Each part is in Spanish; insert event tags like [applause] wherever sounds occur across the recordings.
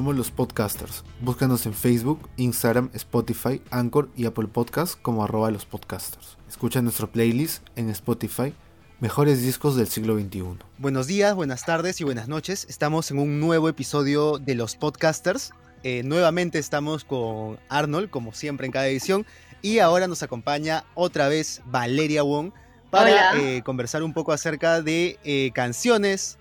somos los podcasters. Búscanos en Facebook, Instagram, Spotify, Anchor y Apple Podcasts como arroba los podcasters. Escucha nuestro playlist en Spotify, Mejores Discos del Siglo XXI. Buenos días, buenas tardes y buenas noches. Estamos en un nuevo episodio de los podcasters. Eh, nuevamente estamos con Arnold, como siempre en cada edición. Y ahora nos acompaña otra vez Valeria Wong para eh, conversar un poco acerca de eh, canciones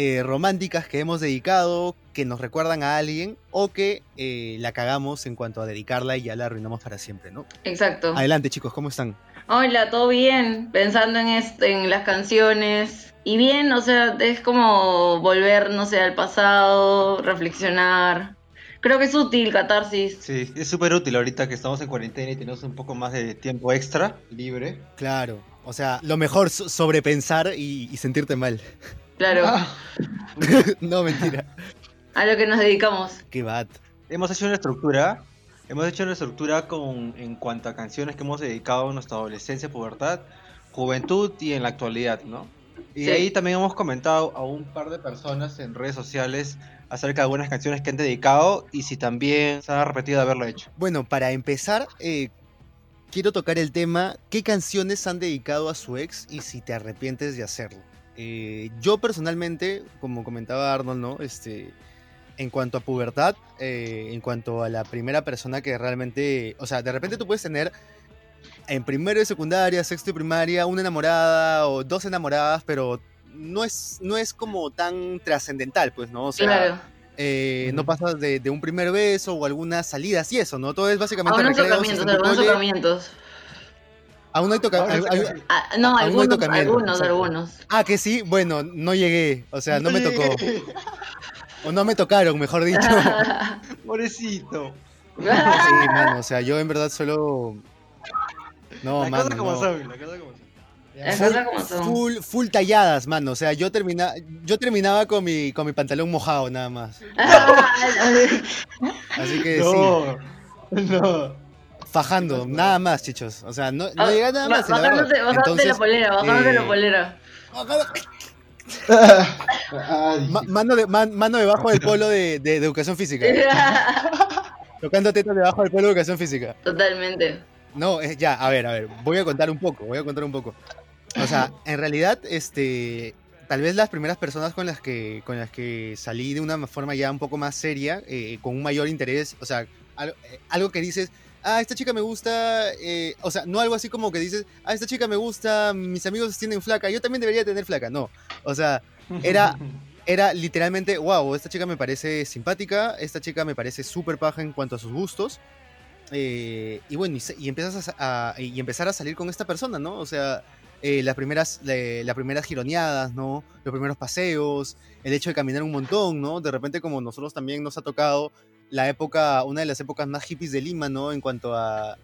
eh, románticas que hemos dedicado, que nos recuerdan a alguien o que eh, la cagamos en cuanto a dedicarla y ya la arruinamos para siempre, ¿no? Exacto. Adelante chicos, ¿cómo están? Hola, todo bien, pensando en, en las canciones. Y bien, o sea, es como volver, no sé, al pasado, reflexionar. Creo que es útil, catarsis. Sí, es súper útil ahorita que estamos en cuarentena y tenemos un poco más de tiempo extra, libre. Claro, o sea, lo mejor sobrepensar y, y sentirte mal. Claro. Ah. [laughs] no, mentira. A lo que nos dedicamos. Qué bad. Hemos hecho una estructura. Hemos hecho una estructura con, en cuanto a canciones que hemos dedicado a nuestra adolescencia, pubertad, juventud y en la actualidad, ¿no? Y ahí también hemos comentado a un par de personas en redes sociales acerca de algunas canciones que han dedicado y si también se han arrepentido de haberlo hecho. Bueno, para empezar, eh, quiero tocar el tema, ¿qué canciones han dedicado a su ex y si te arrepientes de hacerlo? Eh, yo personalmente, como comentaba Arnold, ¿no? Este, en cuanto a pubertad, eh, en cuanto a la primera persona que realmente, o sea, de repente tú puedes tener en primero de secundaria, sexto y primaria, una enamorada o dos enamoradas, pero no es, no es como tan trascendental, pues, ¿no? O sea, claro. eh, no pasas de, de, un primer beso o algunas salidas y eso, ¿no? Todo es básicamente... Tocamientos. Aún no hay tocamientos. Ah, no, algunos, no hay algunos, algunos. Ah, que sí, bueno, no llegué, o sea, no me tocó. [laughs] O no me tocaron, mejor dicho. [laughs] Pobrecito. Sí, mano, o sea, yo en verdad solo. No, la mano. Cosa como no. son, la cosa como son. Full, como son. Full, full talladas, mano. O sea, yo, termina, yo terminaba con mi, con mi pantalón mojado nada más. [laughs] Así que no, sí. No. Fajando, nada más, chichos. O sea, no, no llega nada más. Bajándote, bajándote Entonces, la polera, bajándote eh... la polera. Ma mano, de, man, mano debajo del polo de, de, de educación física. [laughs] Tocando tetas debajo del polo de educación física. Totalmente. No, eh, ya, a ver, a ver, voy a contar un poco, voy a contar un poco. O sea, en realidad, este, tal vez las primeras personas con las que, con las que salí de una forma ya un poco más seria, eh, con un mayor interés, o sea, algo, algo que dices, ah, esta chica me gusta, eh, o sea, no algo así como que dices, ah, esta chica me gusta, mis amigos tienen flaca, yo también debería tener flaca, no, o sea, era, era literalmente, wow, esta chica me parece simpática, esta chica me parece súper paja en cuanto a sus gustos, eh, y bueno, y, y empiezas a, y empezar a salir con esta persona, ¿no? O sea, eh, las, primeras, las primeras gironeadas, ¿no? Los primeros paseos, el hecho de caminar un montón, ¿no? De repente como nosotros también nos ha tocado la época, una de las épocas más hippies de Lima, ¿no? En cuanto a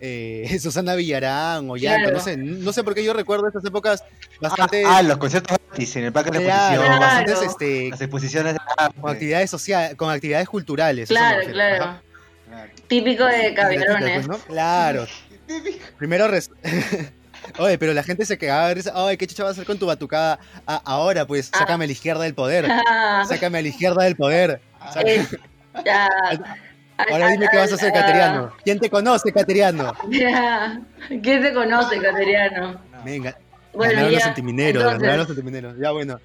eh, [laughs] Susana Villarán o Yanto, claro. no sé, no sé por qué yo recuerdo esas épocas bastante... Ah, ah los conciertos gratis en el parque de claro, exposición. Bastantes, este, las exposiciones de con actividades sociales, con actividades culturales. Claro, claro. Típico de. Pues, ¿no? Claro. Primero... Res... [laughs] Oye, pero la gente se quedaba. Ay, ¿qué chucha vas a hacer con tu batucada? Ah, ahora, pues, sácame a la izquierda del poder. [laughs] Sácame a la izquierda del poder. Eh, ya. Ahora dime qué vas a hacer, Cateriano. ¿Quién te conoce, Cateriano? Ya. ¿Quién te conoce, Cateriano? Venga. Bueno, ganaron los antimineros, entonces... ganaron los antimineros. Ya, bueno.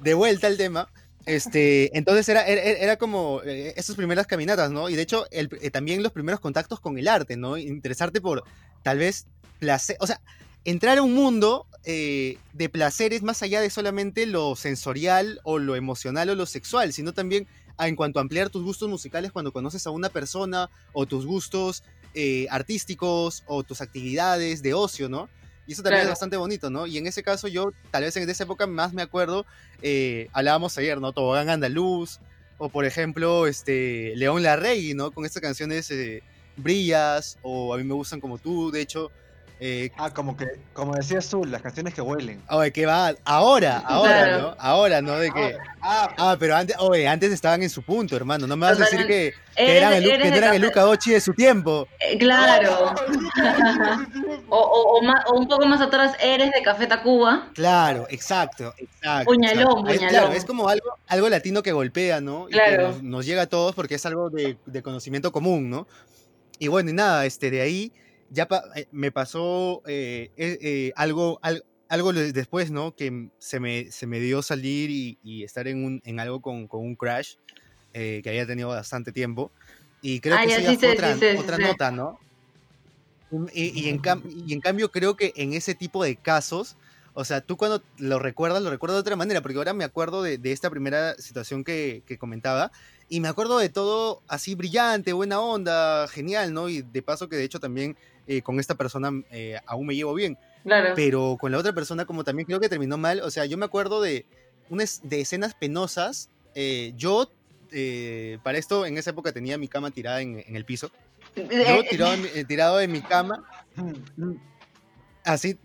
De vuelta al tema. Este, entonces era, era, era como eh, esas primeras caminatas, ¿no? Y de hecho, el, eh, también los primeros contactos con el arte, ¿no? Interesarte por tal vez placer, o sea, entrar a un mundo eh, de placeres más allá de solamente lo sensorial o lo emocional o lo sexual, sino también a, en cuanto a ampliar tus gustos musicales cuando conoces a una persona o tus gustos eh, artísticos o tus actividades de ocio, ¿no? Y eso también claro. es bastante bonito, ¿no? Y en ese caso yo, tal vez en esa época más me acuerdo, eh, hablábamos ayer, ¿no? Tobogán Andaluz, o por ejemplo, este, León Larregui, ¿no? Con estas canciones eh, Brillas, o A mí me gustan como tú, de hecho, Eh, Ah, como que, como decías tú, las canciones que huelen. oye, que va, ahora, ahora, Claro. ¿no? Ahora, ¿no? De que, Ah, ah, pero antes, oye, antes estaban en su punto, hermano. No me vas a decir que, que eres- eran el, que eres no de eran el. Luca Dochi de su tiempo. Eh, claro. [laughs] O, o- o más- o un poco más atrás, eres de Café Tacuba. Claro, exacto, exacto. Puñalón, puñalón. Claro, es como algo, algo latino que golpea, ¿no? Y que Claro. nos, nos llega a todos porque es algo de, de conocimiento común, ¿no? Y bueno, y nada, este, de ahí ya pa- eh, me pasó eh, eh, eh, algo, al- algo después, ¿no? Que se me, se me dio salir y, y estar en, un, en algo con, con un crash eh, que había tenido bastante tiempo. Y creo Ah, que sí fue sé, otra, sí sí otra nota, ¿no? Y, y en y en cambio creo que en ese tipo de casos, o sea, tú cuando lo recuerdas, lo recuerdas de otra manera, porque ahora me acuerdo de, de esta primera situación que, que comentaba, y me acuerdo de todo así brillante, buena onda, genial, ¿no? Y de paso que de hecho también eh, con esta persona eh, aún me llevo bien, Claro. pero con la otra persona como también creo que terminó mal, o sea, yo me acuerdo de, unas, de escenas penosas, eh, yo... eh, para esto, en esa época tenía mi cama tirada en, en el piso. Yo tirado, tirado en mi cama, así,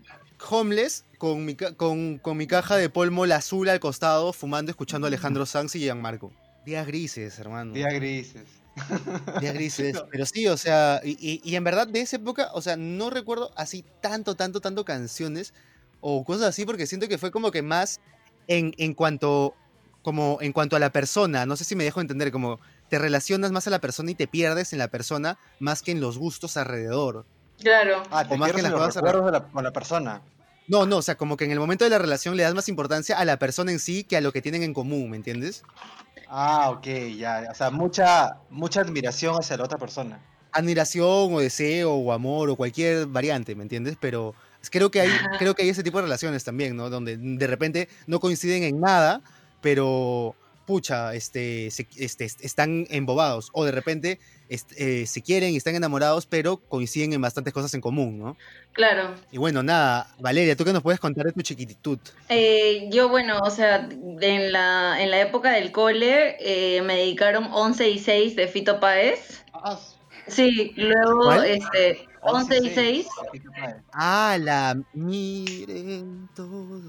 homeless, con mi, con, con mi caja de polvo azul al costado, fumando, escuchando a Alejandro Sanz y Gianmarco. Días grises, hermano. Días grises. [laughs] Días grises. Pero sí, o sea, y, y- y en verdad de esa época, o sea, no recuerdo así tanto, tanto, tanto canciones o cosas así, porque siento que fue como que más en, en cuanto como en cuanto a la persona, no sé si me dejo entender, como te relacionas más a la persona y te pierdes en la persona más que en los gustos alrededor. Claro. Ah, te O más que las en los cosas recuerdos de la- con la persona. No, no, o sea, como que en el momento de la relación le das más importancia a la persona en sí que a lo que tienen en común, ¿me entiendes? Ah, ok, ya. O sea, mucha, mucha admiración hacia la otra persona. Admiración o deseo o amor o cualquier variante, ¿me entiendes? Pero creo que hay, creo que hay ese tipo de relaciones también, ¿no? Donde de repente no coinciden en nada, pero pucha, este, se- este, est- están embobados. O de repente eh, se quieren y están enamorados, pero coinciden en bastantes cosas en común, ¿no? Claro. Y bueno, nada, Valeria, ¿tú qué nos puedes contar de tu chiquititud? Eh, yo, bueno, o sea, en la, en la época del cole eh, me dedicaron 11 y 6 de Fito Páez. Sí, luego, ¿Cuál? este, 11 y 6. Ah, la miren todo.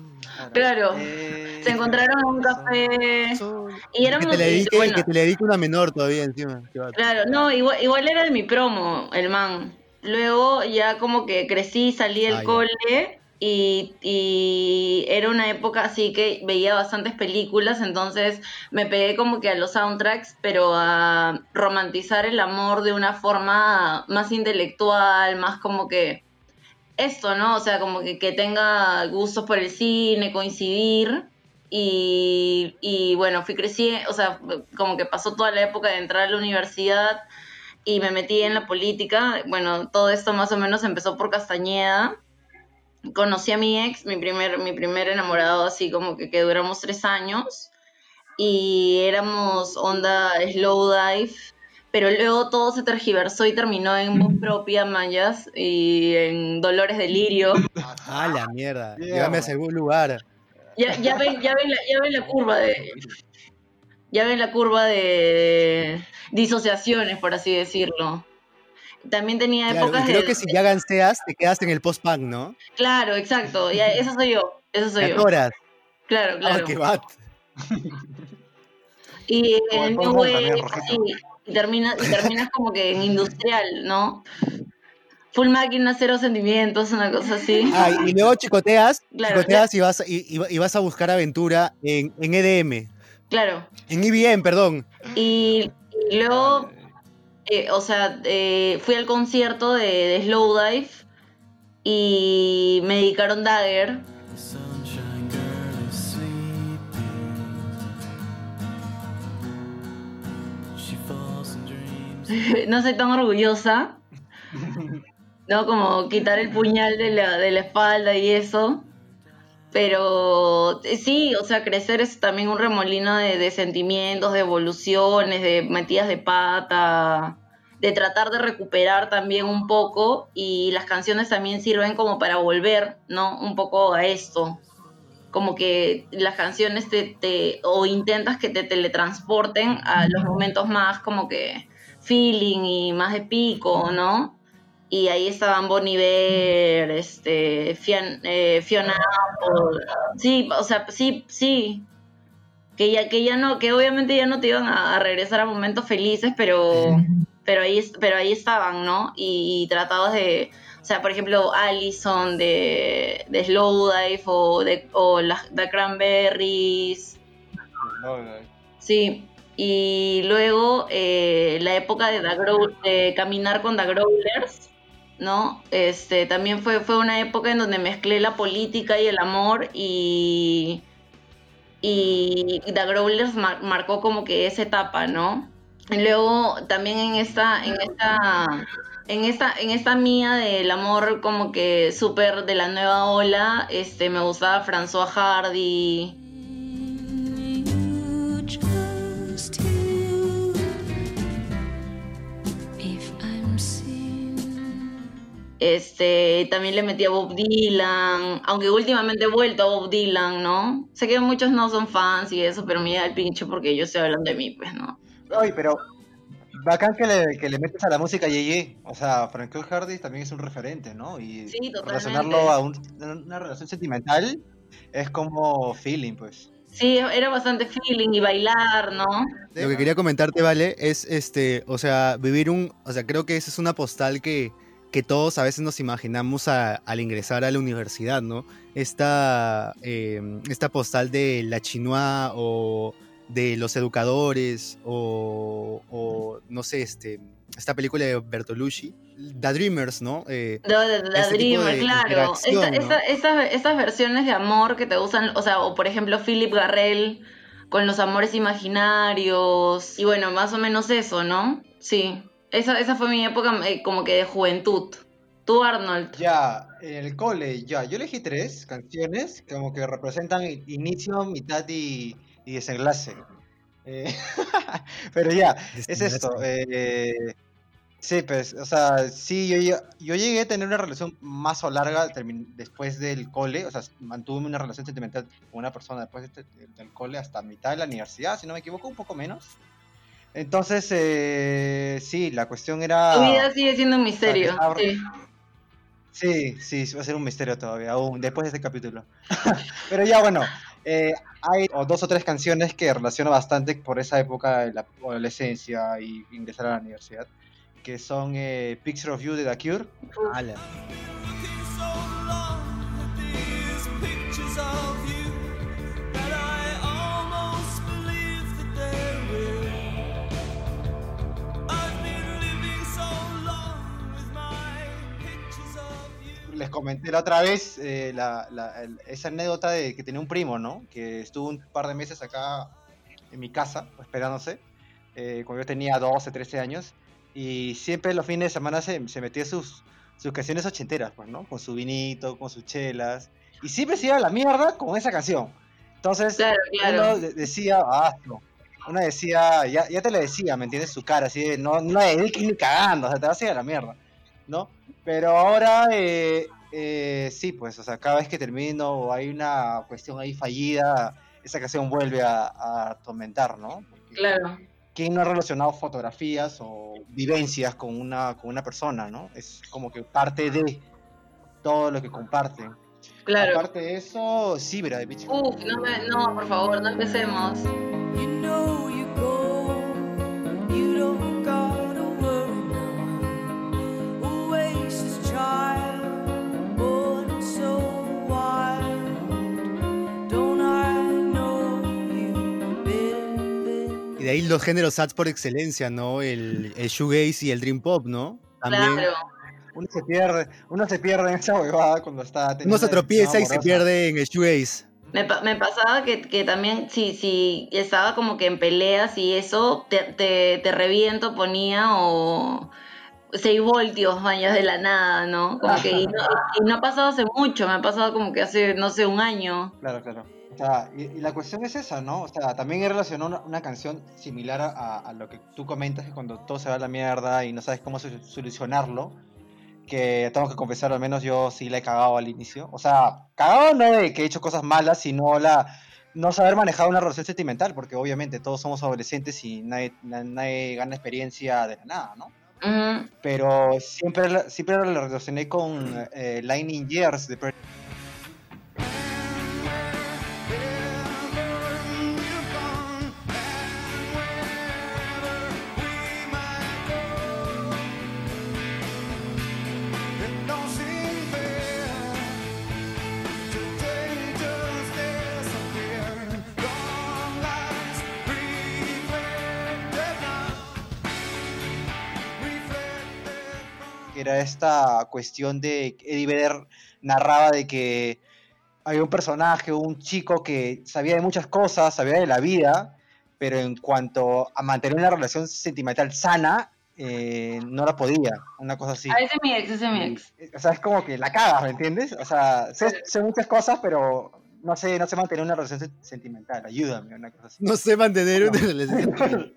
Claro. Eh, Se encontraron en un café. Y éramos, que te le dedique, bueno, que te le dedique una menor todavía encima. Claro, no, igual, igual era el mi promo, el man. Luego ya como que crecí, salí del Ah, cole y, y era una época así que veía bastantes películas, entonces me pegué como que a los soundtracks, pero a romantizar el amor de una forma más intelectual, más como que esto, ¿no? O sea, como que, que tenga gustos por el cine, coincidir. Y, y bueno, fui creciendo, o sea, como que pasó toda la época de entrar a la universidad y me metí en la política. Bueno, todo esto más o menos empezó por Castañeda. Conocí a mi ex, mi primer, mi primer enamorado, así como que, que duramos tres años. Y éramos onda slow dive. Pero luego todo se tergiversó y terminó en voz propia, Mayas, y en Dolores Delirio. Ah, la mierda. Mierda. Llévame a algún lugar. Ya, ya, ven, ya, ven la, ya ven la curva de. Ya ven la curva de disociaciones, por así decirlo. También tenía Claro, épocas y creo de. que si ya ganseas, te quedas en el post-punk, ¿no? Claro, exacto. Ya, esa soy yo. Esa soy yo. Claro, Ah, claro. qué bat. Y el en Paul New Moon Wave, y, termina, y terminas como que en industrial, ¿no? Full máquina, cero sentimientos, una cosa así. Ah, y luego chicoteas, Claro, chicoteas y, vas, y, y- y vas a buscar aventura en, en EDM. Claro. En IBM, perdón. Y, y luego, eh, o sea, eh, fui al concierto de, de Slow Dive y me dedicaron Dagger. [laughs] No soy tan orgullosa. [laughs] No, como quitar el puñal de la, de la espalda y eso. Pero eh, sí, o sea, crecer es también un remolino de, de sentimientos, de evoluciones, de metidas de pata, de tratar de recuperar también un poco. Y las canciones también sirven como para volver, ¿no? Un poco a esto. Como que las canciones te, te o intentas que te teletransporten a los momentos más como que feeling y más de pico, ¿no? Y ahí estaban Bon Iver, este, Fian- eh, Fiona Apple. Sí, o sea, sí, sí. Que ya, que ya no, que obviamente ya no te iban a, a regresar a momentos felices, pero, pero ahí, pero ahí estaban, ¿no? Y, tratados de, o sea, por ejemplo, Allison de, de Slowdive o de o las The Cranberries. No, no. Sí, y luego eh, la época de, The Grow- de caminar con The Growlers, ¿no? Este, también fue, fue una época en donde mezclé la política y el amor y, y The Growlers mar- marcó como que esa etapa, ¿no? Y luego también en esta, en esta, en esta, en esta mía del amor como que súper de la nueva ola, este, me gustaba François Hardy. Este, también le metí a Bob Dylan, aunque últimamente he vuelto a Bob Dylan, ¿no? Sé que muchos no son fans y eso, pero me da el pinche porque yo estoy hablando de mí, pues, ¿no? Oye, pero bacán que le, que le metes a la música Yeye. O sea, Franco Hardy también es un referente, ¿no? Y Sí, totalmente. relacionarlo a un- una relación sentimental es como feeling, pues. Sí, era bastante feeling y bailar, ¿no? Lo que quería comentarte, Vale, es este, o sea, vivir un, o sea, creo que esa es una postal que, que todos a veces nos imaginamos a- al ingresar a la universidad, ¿no? Esta, eh, esta postal de la chinois o de los educadores o, o, no sé, este, esta película de Bertolucci, The Dreamers, ¿no? Eh, de- de Este Dreamer, claro. Esta- ¿no? esta- estas, estas versiones de amor que te gustan, o sea, o por ejemplo Philip Garrel con los amores imaginarios. Y bueno, más o menos eso, ¿no? Sí. Esa, esa fue mi época eh, como que de juventud. Tú, Arnold. Ya, en el cole, ya, yo elegí tres canciones como que representan i- inicio, mitad y, y desenlace. Eh, [laughs] pero ya, es esto. eh, sí, pues, o sea, sí, yo, yo, yo llegué a tener una relación más o larga termin- después del cole, o sea, mantuve una relación sentimental con una persona después de- de- del cole hasta mitad de la universidad, si no me equivoco, un poco menos. Entonces, eh, sí, la cuestión era... Tu vida sigue siendo un misterio. Sí. Sí, sí, va a ser un misterio todavía, aún después de este capítulo. [laughs] Pero ya bueno, eh, hay dos o tres canciones que relaciono bastante por esa época de la adolescencia y ingresar a la universidad, que son eh, Picture of You de The Cure. Les comenté la otra vez eh, la- la- el- esa anécdota de que tenía un primo, ¿no? Que estuvo un par de meses acá en mi casa, esperándose, eh, cuando yo tenía 12, 13 años, y siempre los fines de semana se, se metía sus, sus canciones ochenteras, pues, ¿no? Con su vinito, con sus chelas, y siempre se iba a la mierda con esa canción. Entonces, Claro, claro. uno de- decía, ah, no. Uno decía, ya, ya te lo decía, ¿me entiendes? Su cara, así de, no, no la dediques ni cagando, o sea, te vas a ir a la mierda, ¿no? Pero ahora, eh, eh, sí, pues, o sea, cada vez que termino o hay una cuestión ahí fallida, esa canción vuelve a, atormentar, ¿no? Porque Claro. ¿Quién no ha relacionado fotografías o vivencias con una, con una persona, ¿no? Es como que parte de todo lo que comparten. Claro. Aparte de eso, sí, de. Uf, no, me, no, por favor, no empecemos. De ahí los géneros sats por excelencia, ¿no? El, el shoegaze y el dream pop, ¿no? También. Claro. Uno se pierde, uno se pierde en esa huevada cuando está teniendo Uno se tropieza y se pierde en el shoegaze. Me, pa- me pasaba que, que también, si, si estaba como que en peleas y eso, te, te, te reviento, ponía o 6 voltios, baños de la nada, ¿no? Como que, y, no, y no ha pasado hace mucho, me ha pasado como que hace, no sé, un año. Claro, claro. Y, y la cuestión es esa, ¿no? O sea, también he relacionado una, una canción similar a, a lo que tú comentas, que cuando todo se va a la mierda y no sabes cómo sol- solucionarlo, que tengo que confesar, al menos yo sí la he cagado al inicio. O sea, cagado no de que he hecho cosas malas, sino la no saber manejar una relación sentimental, porque obviamente todos somos adolescentes y nadie, na- nadie gana experiencia de nada, ¿no? Ujú. pero siempre, siempre lo relacioné con eh, Lightning Years de que era esta cuestión de que Eddie Vedder narraba de que había un personaje, un chico que sabía de muchas cosas, sabía de la vida, pero en cuanto a mantener una relación sentimental sana, eh, no la podía, una cosa así. Ah, ese es mi ex, ese es mi ex. O sea, es como que la cagas, ¿me entiendes? O sea, sé, sé muchas cosas, pero no sé, no sé mantener una relación se- sentimental, ayúdame, una cosa así. No sé mantener No. una relación. [laughs]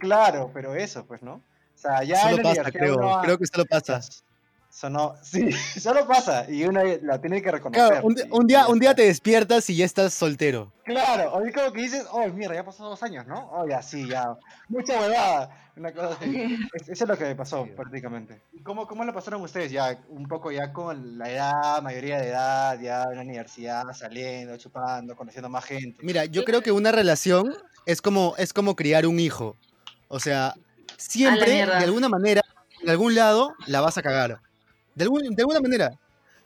claro, pero eso, pues, ¿no? Sea, ya Solo pasa, creo. uno Creo que solo pasa. Eso no, sí, [laughs] solo pasa y uno la tiene que reconocer. Claro, un, día, un día te despiertas y ya estás soltero. Claro, es como que dices, oh, mierda, ya pasó dos años, ¿no? Oh, ya, sí, ya. Mucha huevada. Una cosa así. [laughs] Es- eso es lo que me pasó, prácticamente. ¿Y cómo, cómo lo pasaron ustedes? Ya, un poco ya con la edad, mayoría de edad, ya en la universidad, saliendo, chupando, conociendo más gente. Mira, yo creo que una relación es como, es como criar un hijo. O sea, siempre, de alguna manera, en algún lado, la vas a cagar. De, algún- de alguna manera.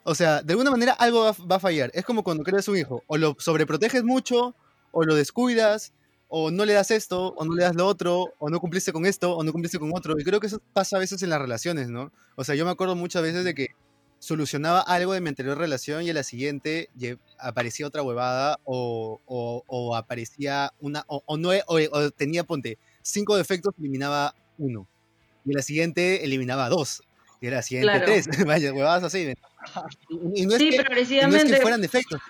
O sea, de alguna manera algo va, va a fallar. Es como cuando creas un hijo. O lo sobreproteges mucho, o lo descuidas, o no le das esto, o no le das lo otro, o no cumpliste con esto, o no cumpliste con otro. Y creo que eso pasa a veces en las relaciones, ¿no? O sea, yo me acuerdo muchas veces de que solucionaba algo de mi anterior relación y a la siguiente aparecía otra huevada o, o- o aparecía una o, o no o, o tenía ponte cinco defectos eliminaba uno. Y la siguiente eliminaba dos y la siguiente Claro. tres. [laughs] Vaya huevadas así y, y no es Sí, que, no es que fueran defectos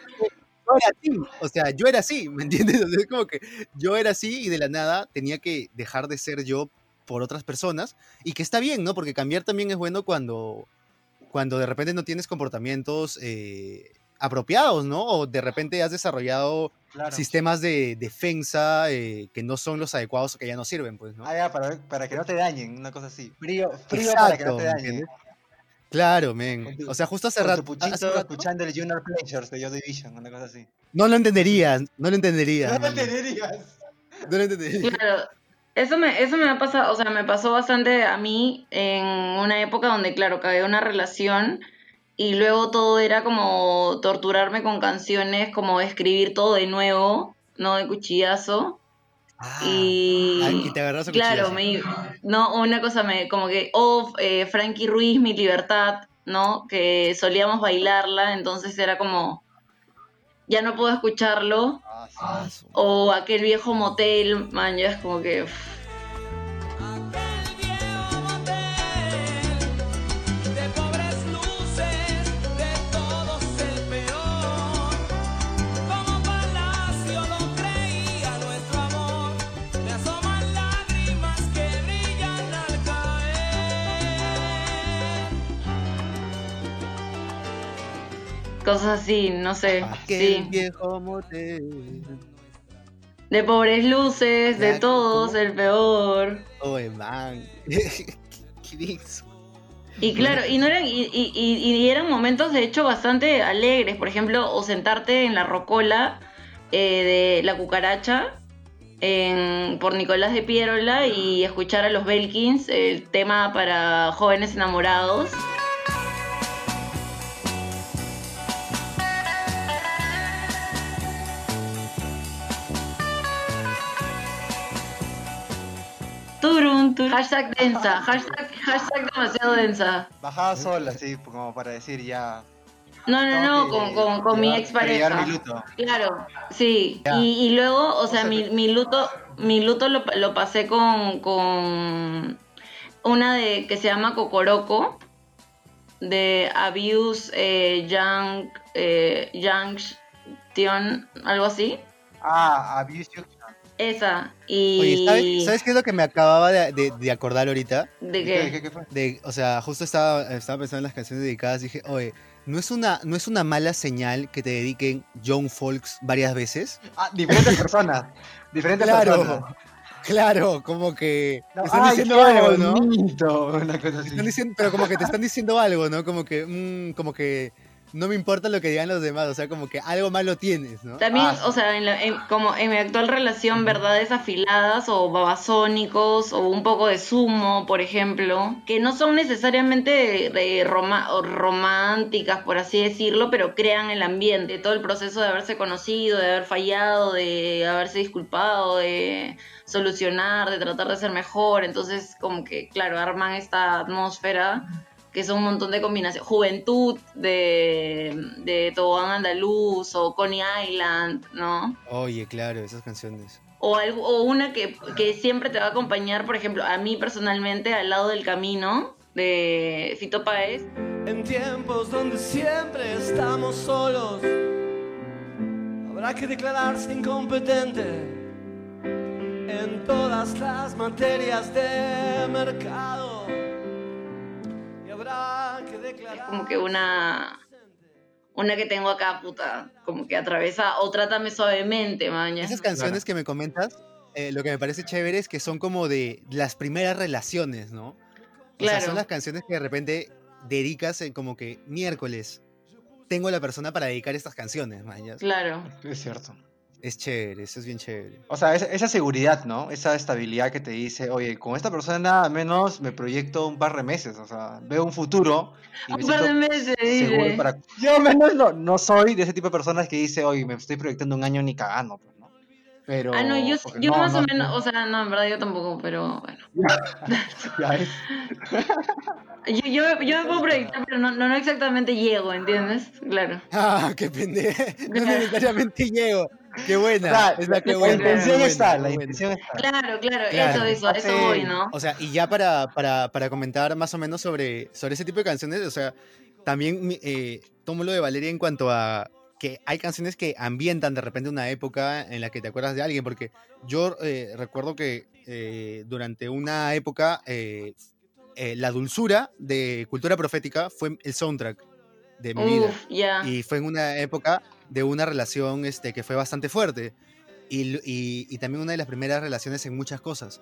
yo era así o sea yo era así me entiendes [laughs] O sea, es como que yo era así y de la nada tenía que dejar de ser yo por otras personas. Y que está bien no porque cambiar también es bueno cuando cuando de repente no tienes comportamientos eh, apropiados, ¿no? O de repente has desarrollado Claro. sistemas de defensa eh, que no son los adecuados o que ya no sirven, pues, ¿no? Ah, ya, para, para que no te dañen, una cosa así. Frío, frío para que no te ¿me dañen. Claro, men. O sea, justo hace rato, escuchando el Junior Pleasures de Joy Division, una cosa así. no lo entenderías, no lo entenderías. No lo entenderías. No lo entenderías. Claro, eso me, eso me ha pasado, o sea, me pasó bastante a mí en una época donde, claro, cagué una relación y luego todo era como torturarme con canciones, como escribir todo de nuevo, no de cuchillazo. Ah, y, ah, y te agarras a claro, cuchillazos. me, no, una cosa me, como que, oh, eh, Frankie Ruiz, Mi Libertad, ¿no? Que solíamos bailarla, entonces era como, ya no puedo escucharlo. Ah, sí. O aquel viejo motel, man, ya es como que... uff. Cosas así, no sé. Aquel Sí. viejo motel. De pobres luces, de todos el peor. Oye, man. [laughs] Y claro, y no eran, y, y- y- y eran momentos de hecho bastante alegres. Por ejemplo, o sentarte en la rocola eh, de la cucaracha en- por Nicolás de Pierola y escuchar a los Belkins, el tema para jóvenes enamorados. Hashtag densa, hashtag, hashtag demasiado densa. Bajaba sola, así, como para decir ya. No, no, no, con, con, con mi llevar- ex pareja. llevar mi luto. Claro, sí. Y, y luego, o sea, mi, mi luto, mi luto lo, lo pasé con, con una de que se llama Cocoroco, de Abuse eh, Young, eh, algo así. Ah, Abuse. Esa. Y. Oye, ¿sabes, ¿sabes qué es lo que me acababa de, de- de acordar ahorita? ¿De ¿Qué, qué? qué, qué fue? De, o sea, justo estaba, estaba pensando en las canciones dedicadas y dije, oye, ¿no es, una, ¿no es una mala señal que te dediquen Young Folks varias veces? Ah, diferentes personas. Diferentes Claro. personas. Claro, como que te están Ay, diciendo qué algo, ¿no? bonito, Una cosa Te así. están diciendo, pero como que te están diciendo algo, ¿no? Como que, mm, como que no me importa lo que digan los demás, o sea, como que algo malo tienes, ¿no? También, Ah, o sea, en la- en- como en mi actual relación, verdades afiladas o babasónicos o un poco de sumo, por ejemplo, que no son necesariamente de, de roma- románticas, por así decirlo, pero crean el ambiente, todo el proceso de haberse conocido, de haber fallado, de haberse disculpado, de solucionar, de tratar de ser mejor, entonces como que, claro, arman esta atmósfera que son un montón de combinaciones. Juventud de, de Tobogán Andaluz o Coney Island, ¿no? Oye, claro, esas canciones. O, algo, o una que, que siempre te va a acompañar, por ejemplo, a mí personalmente, al lado del camino, de Fito Páez. En tiempos donde siempre estamos solos, habrá que declararse incompetente en todas las materias de mercado. Declarar. como que una una que tengo acá, puta, como que atraviesa, o trátame suavemente, maña. Esas canciones que me comentas, eh, lo que me parece chévere es que son como de las primeras relaciones, ¿no? O sea, Claro. son las canciones que de repente dedicas en como que miércoles. Tengo la persona para dedicar estas canciones, mañas. Claro. Es cierto. Es chévere, eso es bien chévere. O sea, esa, esa seguridad, ¿no? Esa estabilidad que te dice, oye, con esta persona nada menos me proyecto un par de meses, o sea, veo un futuro y me Un par de meses, para... Yo al menos no, no soy de ese tipo de personas que dice, oye, me estoy proyectando un año ni cagando, pues, ¿no? Pero... Ah, no, yo, yo no, más o no, menos, no. o sea, no, en verdad yo tampoco, pero bueno. [laughs] Ya es. [laughs] Yo, yo, yo me puedo proyectar, pero no, no, no exactamente llego, ¿entiendes? Claro. Ah, qué pendejo. [laughs] No necesariamente llego. Qué buena. Claro, qué la buena, intención está, buena, la intención está. Claro, claro, Claro. eso, eso, eso voy, ¿no? O sea, y ya para, para, para comentar más o menos sobre, sobre ese tipo de canciones, o sea, también eh, tomo lo de Valeria en cuanto a que hay canciones que ambientan de repente una época en la que te acuerdas de alguien, porque yo eh, recuerdo que eh, durante una época eh, eh, la dulzura de Cultura Profética fue el soundtrack de mi vida. Y fue en una época de una relación este, que fue bastante fuerte. Y, y- y también una de las primeras relaciones en muchas cosas.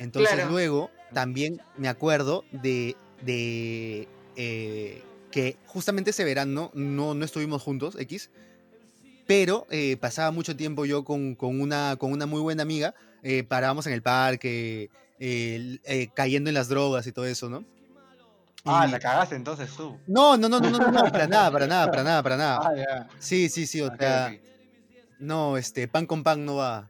Entonces Claro. luego también me acuerdo de, de eh, que justamente ese verano no, no estuvimos juntos, X, pero eh, pasaba mucho tiempo yo con, con una, con una muy buena amiga, eh, parábamos en el parque, eh, cayendo en las drogas y todo eso, ¿no? Ah, Y- la cagaste entonces tú. no, no, no, no, no, no, no, para nada, para nada, para nada, para nada. Ah, ya. Sí, sí, sí, o sea, no, este, pan con pan no va.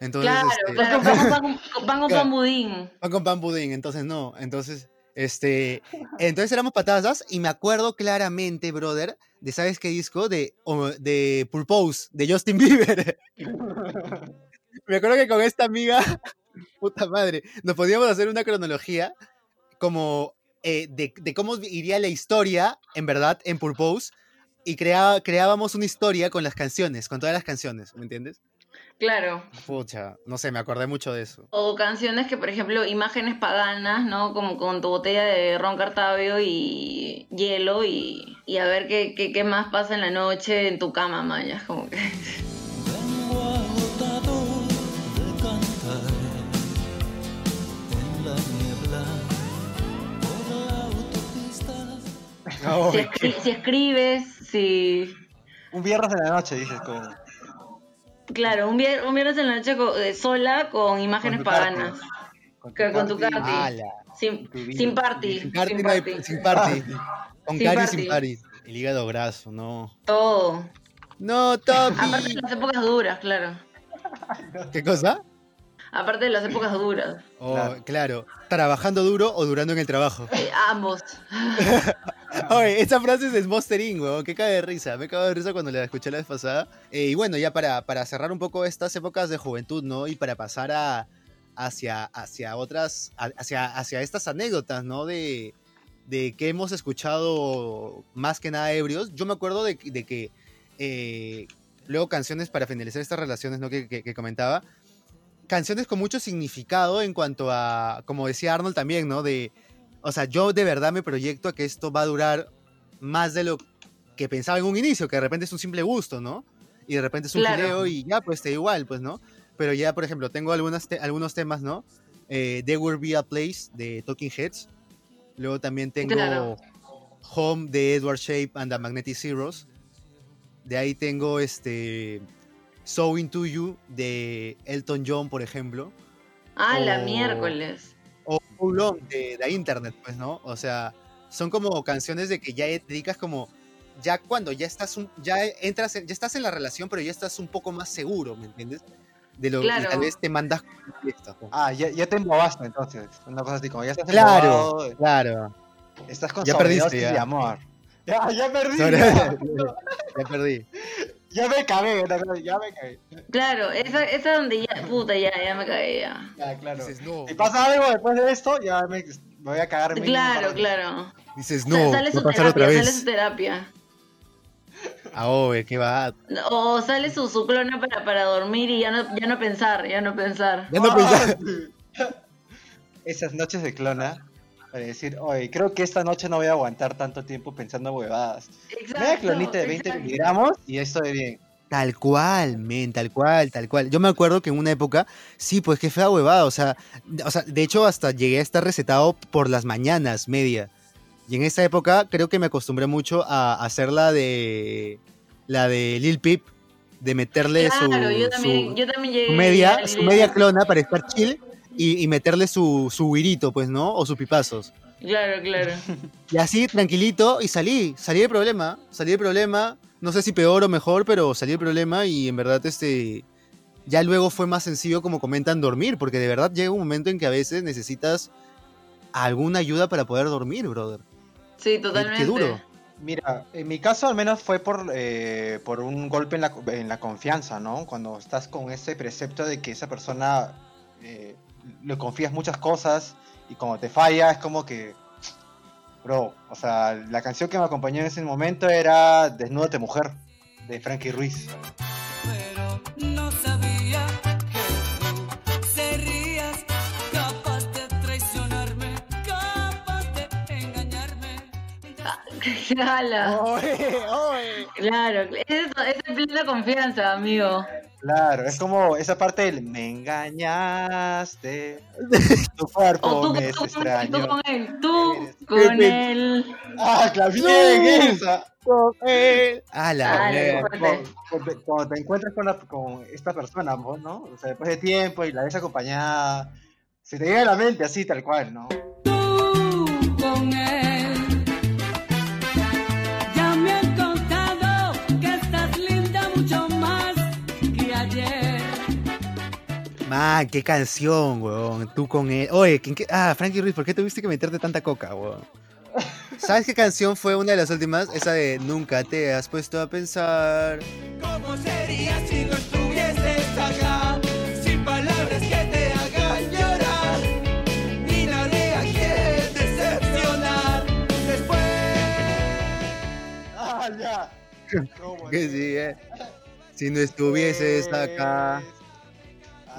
Entonces, Claro, este, claro, pan con pan, con- pan con Claro. pan budín. pan con pan budín, entonces no, entonces, este, entonces éramos patadas y me acuerdo claramente, brother, de, ¿sabes qué disco? De, de Purpose, de Justin Bieber. [laughs] me acuerdo que con esta amiga, [laughs] puta madre, nos podíamos hacer una cronología como eh, de, de cómo iría la historia, en verdad, en Purpose, y crea- creábamos una historia con las canciones, con todas las canciones, ¿me entiendes? Claro. Pucha, no sé, me acordé mucho de eso. O canciones que, por ejemplo, imágenes paganas, ¿no? Como con tu botella de ron cartabio y hielo y, y a ver qué, qué, qué más pasa en la noche en tu cama, mañas, como que... Si, escri- si escribes, si... Un viernes de la noche, dices, como... Claro, un, vier- un viernes en la noche co- eh, sola con imágenes Con paganas. Con Que con tu party. Sin party, sin no hay- party. sin party. Con Sin cari party. sin party. El hígado graso, no. Todo. No, Aparte Topi. de las épocas duras, claro. ¿Qué cosa? Aparte de las épocas duras. Oh, Claro. claro. ¿Trabajando duro o durando en el trabajo? Eh, ambos. [laughs] [laughs] Oye, esa frase es de Monster Inc., weón, que cae de risa. Me cago de risa cuando la escuché la vez pasada. Eh, y bueno, ya para, para cerrar un poco estas épocas de juventud, ¿no? Y para pasar a, hacia, hacia otras, hacia, hacia estas anécdotas, ¿no? De, de que hemos escuchado más que nada ebrios. Yo me acuerdo de, que eh, luego canciones para finalizar estas relaciones, ¿no? Que comentaba. Canciones con mucho significado en cuanto a, como decía Arnold también, ¿no? De, o sea, yo de verdad me proyecto a que esto va a durar más de lo que pensaba en un inicio, que de repente es un simple gusto, ¿no? Y de repente es un Claro. video y ya, pues te igual, pues, ¿no? pero ya, por ejemplo, tengo algunas te- algunos temas, ¿no? Eh, There Will Be a Place de Talking Heads. Luego también tengo Claro. Home de Edward Shape and the Magnetic Zeros. De ahí tengo este So Into You de Elton John, por ejemplo. Ah, la miércoles. O How Long de, de Internet, pues, ¿no? O sea, son como canciones de que ya dedicas como ya cuando ya estás un- ya entras en- ya estás en la relación, pero ya estás un poco más seguro, ¿me entiendes? De lo Claro. tal vez te mandas con fiesta, pues. Ah, ya, ya te embobaste entonces. Una cosa así, como ya estás Claro, embobado, claro. estás con Ya perdiste, ya. de amor. Ya, ya perdí. Ya, [laughs] ya perdí. Ya me cagué, ya me cagué. Claro, esa, esa donde ya, puta, ya, ya me caí ya. Ya, claro. Dices, no. Si pasa algo después de esto, ya me, me voy a cagar Claro, claro. Dices, no, sale su a pasar otra terapia, sale su vez. terapia. Ah, obvio, que va. O sale su, su clona para, para dormir y ya no, ya no pensar, ya no pensar. Ya no pensaba. [laughs] Esas noches de clona, para decir, oye, creo que esta noche no voy a aguantar tanto tiempo pensando huevadas. Media clonita de 20 exacto. miligramos y estoy bien. Tal cual, men, tal cual, tal cual. Yo me acuerdo que en una época, sí, pues que fea huevada, o sea, o sea, de hecho hasta llegué a estar recetado por las mañanas, media. Y en esa época creo que me acostumbré mucho a hacer la de la de Lil Peep, de meterle su, Claro, yo también, su- yo también llegué su media, su media clona para estar chill y, y meterle su, su huirito, pues, ¿no? O sus pipazos. Claro, claro. [laughs] Y así, tranquilito, y salí, salí del problema, salí del problema, no sé si peor o mejor, pero salí del problema y en verdad, este, ya luego fue más sencillo, como comentan, dormir, porque de verdad llega un momento en que a veces necesitas alguna ayuda para poder dormir, brother. Sí, totalmente. Qué duro. Mira, en mi caso al menos fue por, eh, por un golpe en la, en la confianza, ¿no? Cuando estás con ese precepto de que esa persona eh, le confías muchas cosas y cuando te falla es como que, bro, o sea, la canción que me acompañó en ese momento era Desnúdate Mujer, de Frankie Ruiz. Jala. Oye, oye. Claro, es, es en plena confianza, amigo. Claro, es como esa parte del me engañaste, tu cuerpo O tú, me tú, es con- tú extraño. con él, tú con él. Ah, claro, bien, esa. A la Ah, fuerte. Cuando, te encuentras con, la- con esta persona, pues, ¿no? O sea, después de tiempo y la ves acompañada, se te llega a la mente así, tal cual, ¿no? Man, qué canción, weón. Tú con él. Oye, ¿quién qué? Ah, Frankie Ruiz, ¿por qué tuviste que meterte tanta coca, weón? ¿Sabes qué canción fue una de las últimas? Esa de Nunca te has puesto a pensar. ¿Cómo sería si no estuvieses acá? Sin palabras que te hagan llorar. Y nadie a quien decepcionar. Después. ¡Ah, ya! ¿Cómo [laughs] Que sí, eh. Si no estuvieses acá, Ah,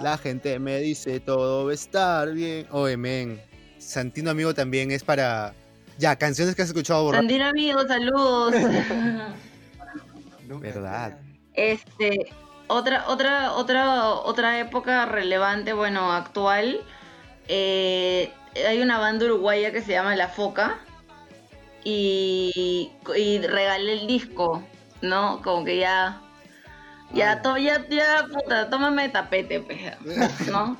la gente me dice todo va a estar bien. Oye, men. Santino Amigo también es para. Ya, canciones que has escuchado borrar. Sandino, amigos, saludos. verdad. Este, otra, otra, otra, otra época relevante, bueno, actual. eh, hay una banda uruguaya que se llama La Foca y, y regalé el disco, ¿no? Como que ya, ya, to- ya, ya, puta, tómame tapete, pues, [laughs] ¿no?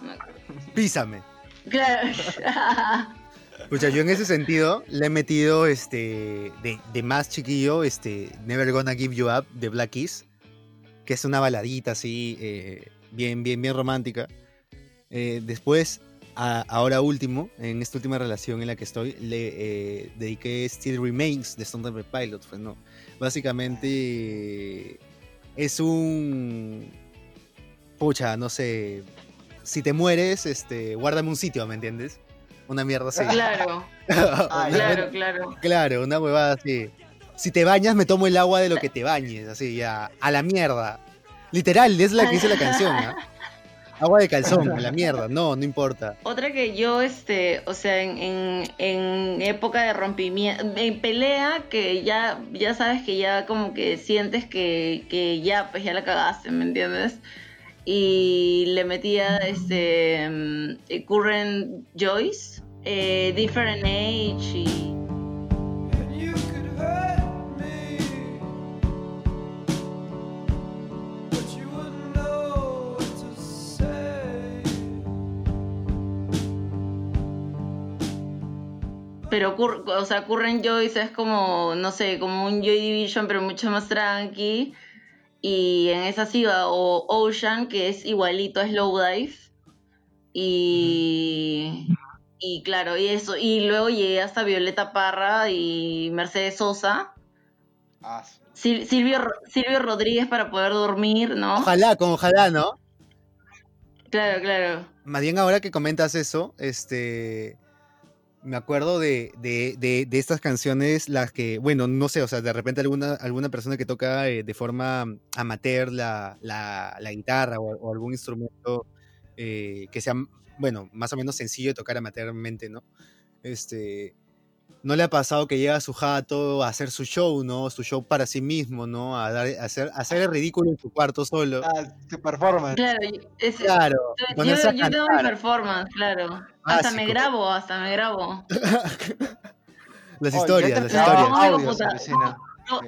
Písame. Claro. [laughs] Escucha, yo en ese sentido le he metido este de, de más chiquillo, este Never Gonna Give You Up de Black Keys, que es una baladita así, eh, bien, bien, bien romántica. Eh, después, a- ahora último, en esta última relación en la que estoy, le eh, dediqué Still Remains de Stone Temple Pilots. Pues no, básicamente es un, pucha, no sé, si te mueres, este, guárdame un sitio, ¿me entiendes? Una mierda así. Claro, [laughs] Ah, claro, claro. Claro, una huevada así. Si te bañas, me tomo el agua de lo que te bañes, así ya, a la mierda. Literal, es la que dice la canción, ¿ah? [laughs] Agua de calzón, la mierda, no, no importa. Otra que yo, este, o sea, en, en, en época de rompimiento, en pelea, que ya, ya sabes que ya como que sientes que, que ya, pues ya la cagaste, ¿me entiendes? y le metía este mm, eh, Current Joyce, eh, Different Age y pero Cur- o sea, Current Joyce es como, no sé, como un Joy Division pero mucho más tranqui y en esa sí va o Ocean que es igualito a Slowdive y y claro, y eso y luego llegué hasta Violeta Parra y Mercedes Sosa, Ah, Sil- Silvio Ro- Silvio Rodríguez para poder dormir, ¿no? Ojalá, con ojalá, ¿no? Claro, claro. Más bien ahora que comentas eso, este me acuerdo de, de, de, de estas canciones, las que, bueno, no sé, o sea, de repente alguna, alguna persona que toca eh, de forma amateur la, la, guitarra o, o algún instrumento eh, que sea, bueno, más o menos sencillo de tocar amateurmente, ¿no? Este, no le ha pasado que llega a su jato a hacer su show, ¿no? Su show para sí mismo, ¿no? A, dar, a hacer, a hacer el ridículo en su cuarto solo. Ah, su performance. Claro, es- Claro. yo, yo tengo mi performance, claro. Hasta me grabo, hasta me grabo. [laughs] Las Oye, historias, las historias. Audios. No,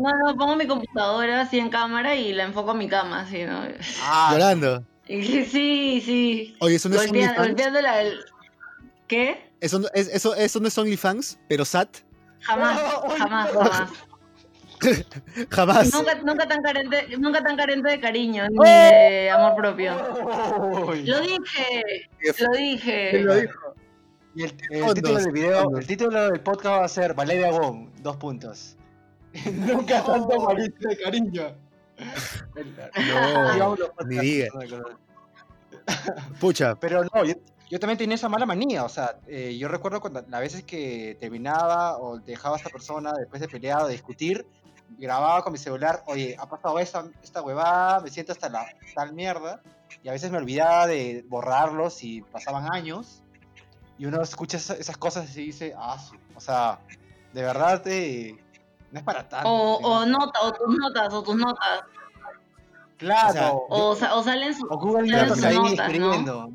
no, no, pongo mi computadora así en cámara y la enfoco a mi cama, así, ¿no? Ah, Llorando. [laughs] Sí, sí. Oye, eso no es Golpea- OnlyFans. golpeándola el... ¿Qué? Eso, no- es- eso, eso no es OnlyFans, pero SAT. Jamás, jamás, jamás. [laughs] Jamás. Nunca, nunca, tan carente, nunca tan carente de cariño ni ¡Oh! de amor propio. Uy. Lo dije, lo dije. ¿Quién lo dijo? Y el, el Fondos, título del video, el título del podcast va a ser Valeria Bon, dos puntos. [laughs] Nunca tanto malito de cariño. No, ni diga. Pucha. Pero no, yo, yo también tenía esa mala manía, o sea, eh, yo recuerdo cuando las veces que terminaba o dejaba a esta persona después de pelear o de discutir, grababa con mi celular, oye, ha pasado esta, esta huevada, me siento hasta la tal mierda, y a veces me olvidaba de borrarlos y pasaban años, y uno escucha esa- esas cosas y dice, ah, o sea, de verdad, eh, no es para tanto. O, o nota, o tus notas, o tus notas. claro, O, sa- o salen su- o Google Notes sus ahí notas, ¿no?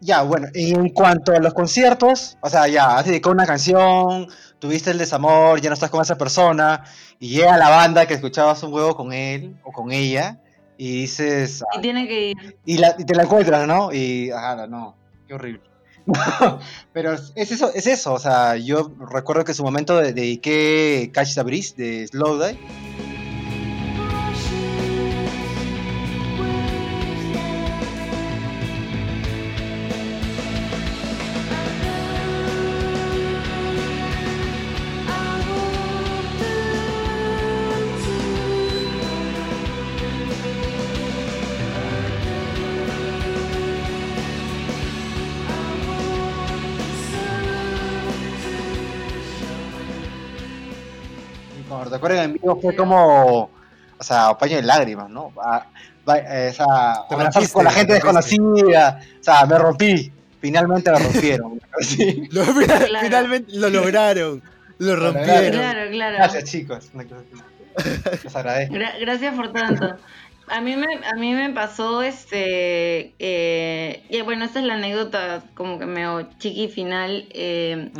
Ya, bueno, y en cuanto a los conciertos, o sea, ya, has dedicado una canción, tuviste el desamor, ya no estás con esa persona, y llega la banda que escuchabas un huevo con él o con ella, y dices, ah, y tiene que ir. y, la- y te la encuentras, ¿no? Y, ah, no, qué horrible. [laughs] Pero es eso, es eso, o sea, yo recuerdo que en su momento de- dediqué Catch the Breeze de Slowdive, Te acuerdas en vivo fue como, o sea, paño de lágrimas, ¿no? Va- va- eh, rompiste, con la te gente desconocida, o sea, me rompí, finalmente me rompieron. [laughs] [laughs] Sí. Lo- [laughs] Finalmente lo lograron. Lo rompieron. Claro, claro. Gracias, chicos. Les agradezco. Gra- gracias por tanto. A mí me, a mí me pasó este, eh, y bueno, esta es la anécdota como que medio chiqui final. eh.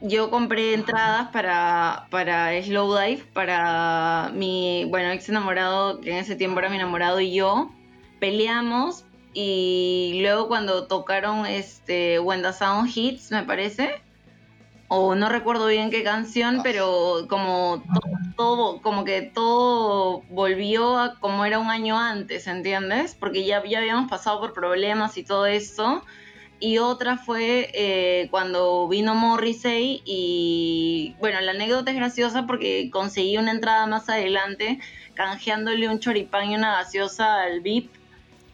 Yo compré entradas para, para Slowdive, para mi, bueno, ex enamorado, que en ese tiempo era mi enamorado y yo, peleamos y luego cuando tocaron este When the Sound Hits, me parece, o no recuerdo bien qué canción, Ah. pero como to- todo, como que todo volvió a como era un año antes, ¿entiendes? Porque ya, ya habíamos pasado por problemas y todo esto. Y otra fue eh, cuando vino Morrissey y bueno, la anécdota es graciosa porque conseguí una entrada más adelante canjeándole un choripán y una gaseosa al VIP.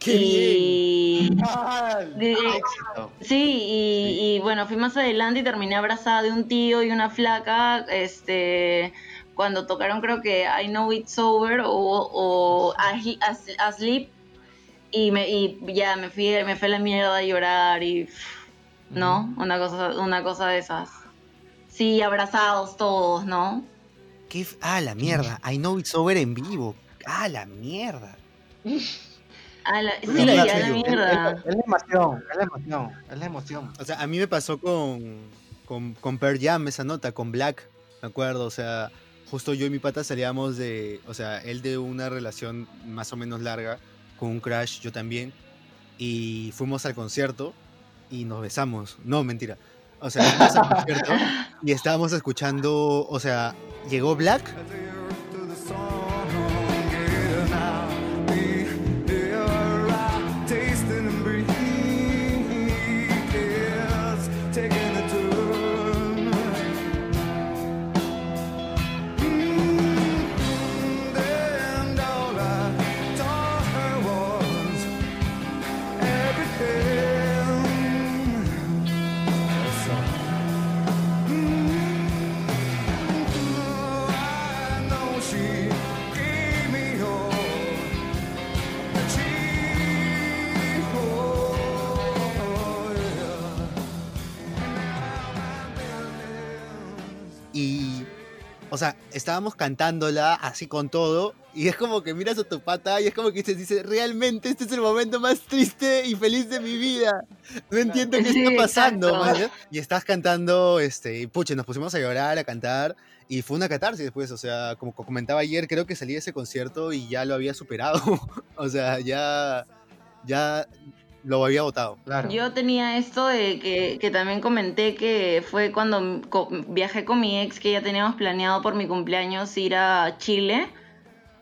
Qué bien. y Ah, De- éxito. sí, y, y, bueno, fui más adelante y terminé abrazada de un tío y una flaca, este cuando tocaron creo que I Know It's Over o, o As- As- Asleep y me y ya me fui me fue a la mierda a llorar y no una cosa una cosa de esas sí abrazados todos no ¿Qué ah, la mierda. I know it's over en vivo. Ah, la mierda. [laughs] A la, sí, la a mierda. Es la emoción, es la emoción, es la emoción. O sea, a mí me pasó con, con, con Pearl Jam esa nota, con Black, me acuerdo, o sea, justo yo y mi pata salíamos de, o sea, él de una relación más o menos larga, con un crush, yo también, y fuimos al concierto y nos besamos. No, mentira. O sea, fuimos al concierto [laughs] y estábamos escuchando, o sea, llegó Black estábamos cantándola así con todo y es como que miras a tu pata y es como que se dice, realmente este es el momento más triste y feliz de mi vida. No entiendo qué Sí, está pasando, man. Y estás cantando, este, y pucha, nos pusimos a llorar, a cantar y fue una catarsis después, o sea, como co- comentaba ayer, creo que salí de ese concierto y ya lo había superado. [laughs] o sea, ya, ya lo había votado. Claro. Yo tenía esto de que, también comenté que fue cuando viajé con mi ex, que ya teníamos planeado por mi cumpleaños ir a Chile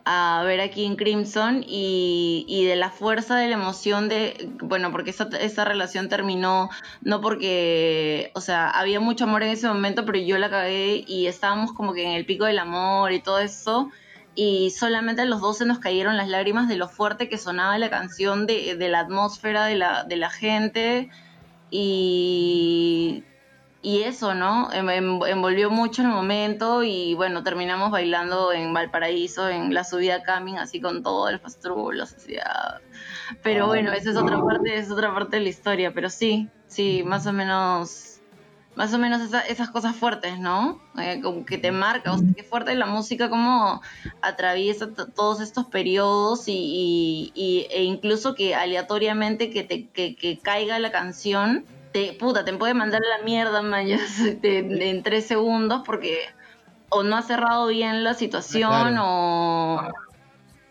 a ver aquí en Crimson y, y de la fuerza de la emoción de, bueno, porque esa, esa relación terminó, no porque, o sea, había mucho amor en ese momento, pero yo la cagué y estábamos como que en el pico del amor y todo eso y solamente a los dos se nos cayeron las lágrimas de lo fuerte que sonaba la canción, de, de la atmósfera de la, de la gente y, y eso, ¿no? Em- em- envolvió mucho el momento y bueno, terminamos bailando en Valparaíso, en la subida Camin, así con todos los pastrulos, así, ah. Pero bueno, esa es otra parte, es otra parte de la historia, pero sí, sí, más o menos más o menos esa- esas cosas fuertes, ¿no? Eh, como que te marca, o sea, qué fuerte la música, como atraviesa todos estos periodos y, y- y- e incluso que aleatoriamente que, te, que, que caiga la canción, te, puta, te puede mandar la mierda, [laughs] te- en tres segundos porque o no ha cerrado bien la situación Claro. o...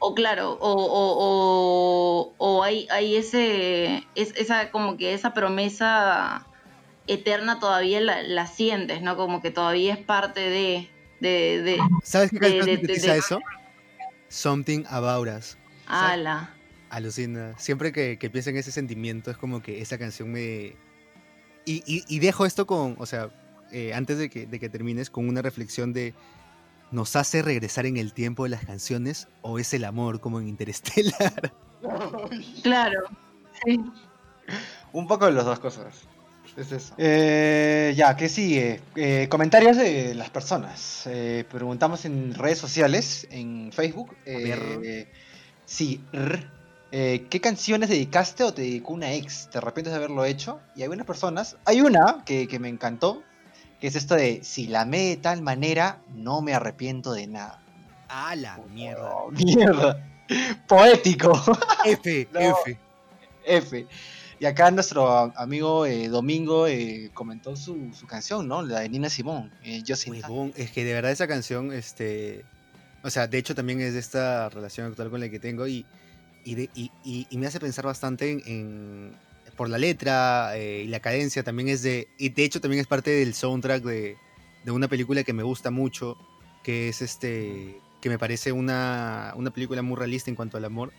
O claro, o, o, o, o hay, hay ese, es, esa, como que esa promesa eterna todavía la, la sientes, ¿no? Como que todavía es parte de, de, de ¿Sabes qué De- canción de- sintetiza de- eso? Something About Us. ala. Alucina. Siempre que, que pienso en ese sentimiento es como que esa canción me... Y, y- y dejo esto con, o sea, eh, antes de que, de que termines, con una reflexión de... ¿Nos hace regresar en el tiempo de las canciones o es el amor como en Interstellar? [laughs] Claro. Sí. Un poco de las dos cosas. Es eso. Eh, ya, ¿qué sigue? Eh, comentarios de las personas. Eh, preguntamos en redes sociales, en Facebook. eh, ver. sí, rr, eh, ¿qué canciones dedicaste o te dedicó una ex? ¿Te arrepientes de haberlo hecho? Y hay unas personas, hay una que, que me encantó, que es esto de, si la amé de tal manera, no me arrepiento de nada. ¡Ah, la mierda! Oh, [laughs] mierda. Poético. F, [laughs] No. F. F. Y acá nuestro amigo eh, Domingo eh, comentó su, su canción, ¿no? La de Nina Simón. eh, sin Huevón, es que de verdad esa canción, este, o sea, de hecho también es de esta relación actual con la que tengo y, y, me hace pensar bastante en, en- por la letra eh, y la cadencia también es de, y de hecho también es parte del soundtrack de, de una película que me gusta mucho, que es este, que me parece una, una película muy realista en cuanto al amor,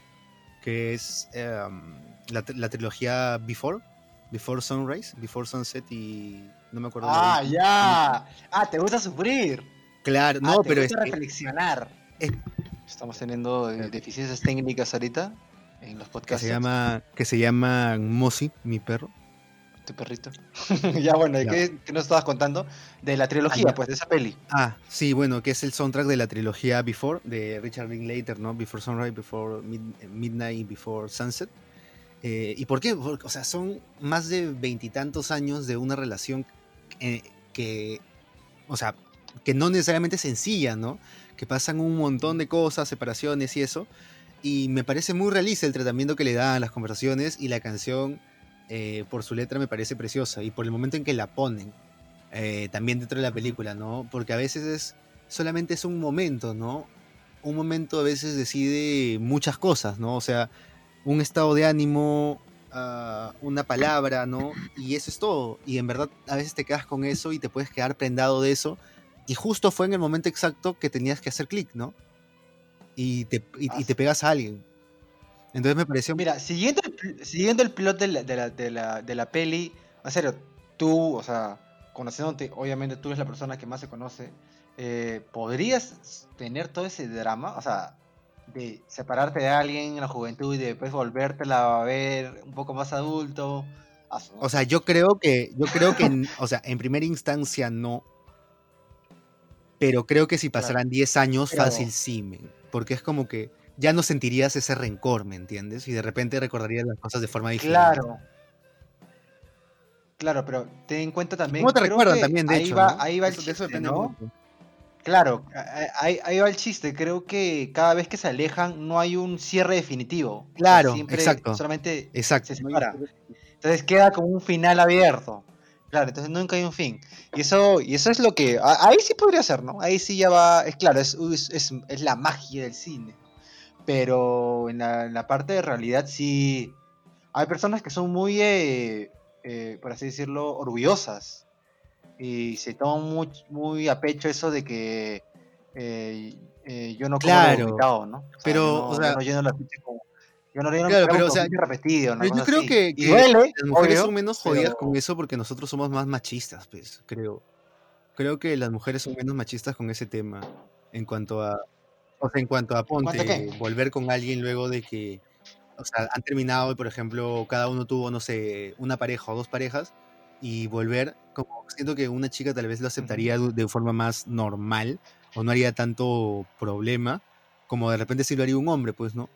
que es em, la, la trilogía Before, Before Sunrise, Before Sunset y no me acuerdo. la Ah, ya. Ah, te gusta sufrir. Claro, Ah, no, te pero gusta es que- reflexionar. es- Estamos teniendo eh, deficiencias técnicas ahorita en los que podcasts. se llama que se llama Mosi, mi perro. Tu perrito. [laughs] ya, bueno, ¿de Ya. qué, qué nos estabas contando? De la trilogía, Ah, pues, de esa peli. Ah, sí, bueno, que es el soundtrack de la trilogía Before de Richard Linklater, ¿no? Before Sunrise, Before Mid- Midnight y Before Sunset. Eh, ¿Y por qué? Porque, o sea, son más de veintitantos años de una relación eh, que, o sea, que no necesariamente es sencilla, ¿no? Que pasan un montón de cosas, separaciones y eso. Y me parece muy realista el tratamiento que le dan las conversaciones y la canción, eh, por su letra, me parece preciosa. Y por el momento en que la ponen, también dentro de la película, ¿no? Porque a veces es solamente es un momento, ¿no? Un momento a veces decide muchas cosas, ¿no? O sea, un estado de ánimo, ah, una palabra, ¿no? Y eso es todo. Y en verdad a veces te quedas con eso y te puedes quedar prendado de eso. Y justo fue en el momento exacto que tenías que hacer clic, ¿no? Y te, y, y te pegas a alguien. Entonces me pareció... Mira, siguiendo el, siguiendo el plot de la, de, la, de, la, de la peli, en serio, tú, o sea, conociéndote, obviamente tú eres la persona que más se conoce, eh, ¿podrías tener todo ese drama? O sea, de separarte de alguien en la juventud y después volvértela a ver un poco más adulto. Ah, O sea, yo creo que, yo creo que, en- o sea, en primera instancia no. Pero creo que si pasaran 10 años, Pero- fácil sí, men, porque es como que ya no sentirías ese rencor, ¿me entiendes? Y de repente recordarías las cosas de forma diferente. Claro. Claro, pero ten en cuenta también. ¿Cómo te recuerdan también, de ahí hecho? Va, ¿no? ahí va el Eso- depende ¿no? mucho. Claro, ahí, ahí va el chiste. Creo que cada vez que se alejan no hay un cierre definitivo. O sea, Claro, siempre exacto. Solamente Exacto. se separa. Entonces queda como un final abierto. Claro, entonces nunca hay un fin. Y eso, y eso es lo que. a- Ahí sí podría ser, ¿no? Ahí sí ya va. Es claro, es, es, es- es la magia del cine. Pero en la, en la parte de realidad sí. Hay personas que son muy, eh, eh, por así decirlo, orgullosas. Y se toman muy, muy a pecho eso de que eh, eh, yo no como Claro, vomitado, ¿no? O sea, pero, yo no, o sea- yo no lleno la ficha como. Yo no lleno Claro, pero, o sea, una Pero yo creo así. que, que duele, las mujeres obvio, son menos jodidas pero- con eso porque nosotros somos más machistas, pues, creo. Creo que las mujeres son menos machistas con ese tema. En cuanto a. O sea, en cuanto a ponte, volver con alguien luego de que. O sea, han terminado y, por ejemplo, cada uno tuvo, no sé, una pareja o dos parejas. Y volver, como siento que una chica tal vez lo aceptaría de, forma más normal. O no haría tanto problema. Como de repente sí lo haría un hombre, pues, ¿no?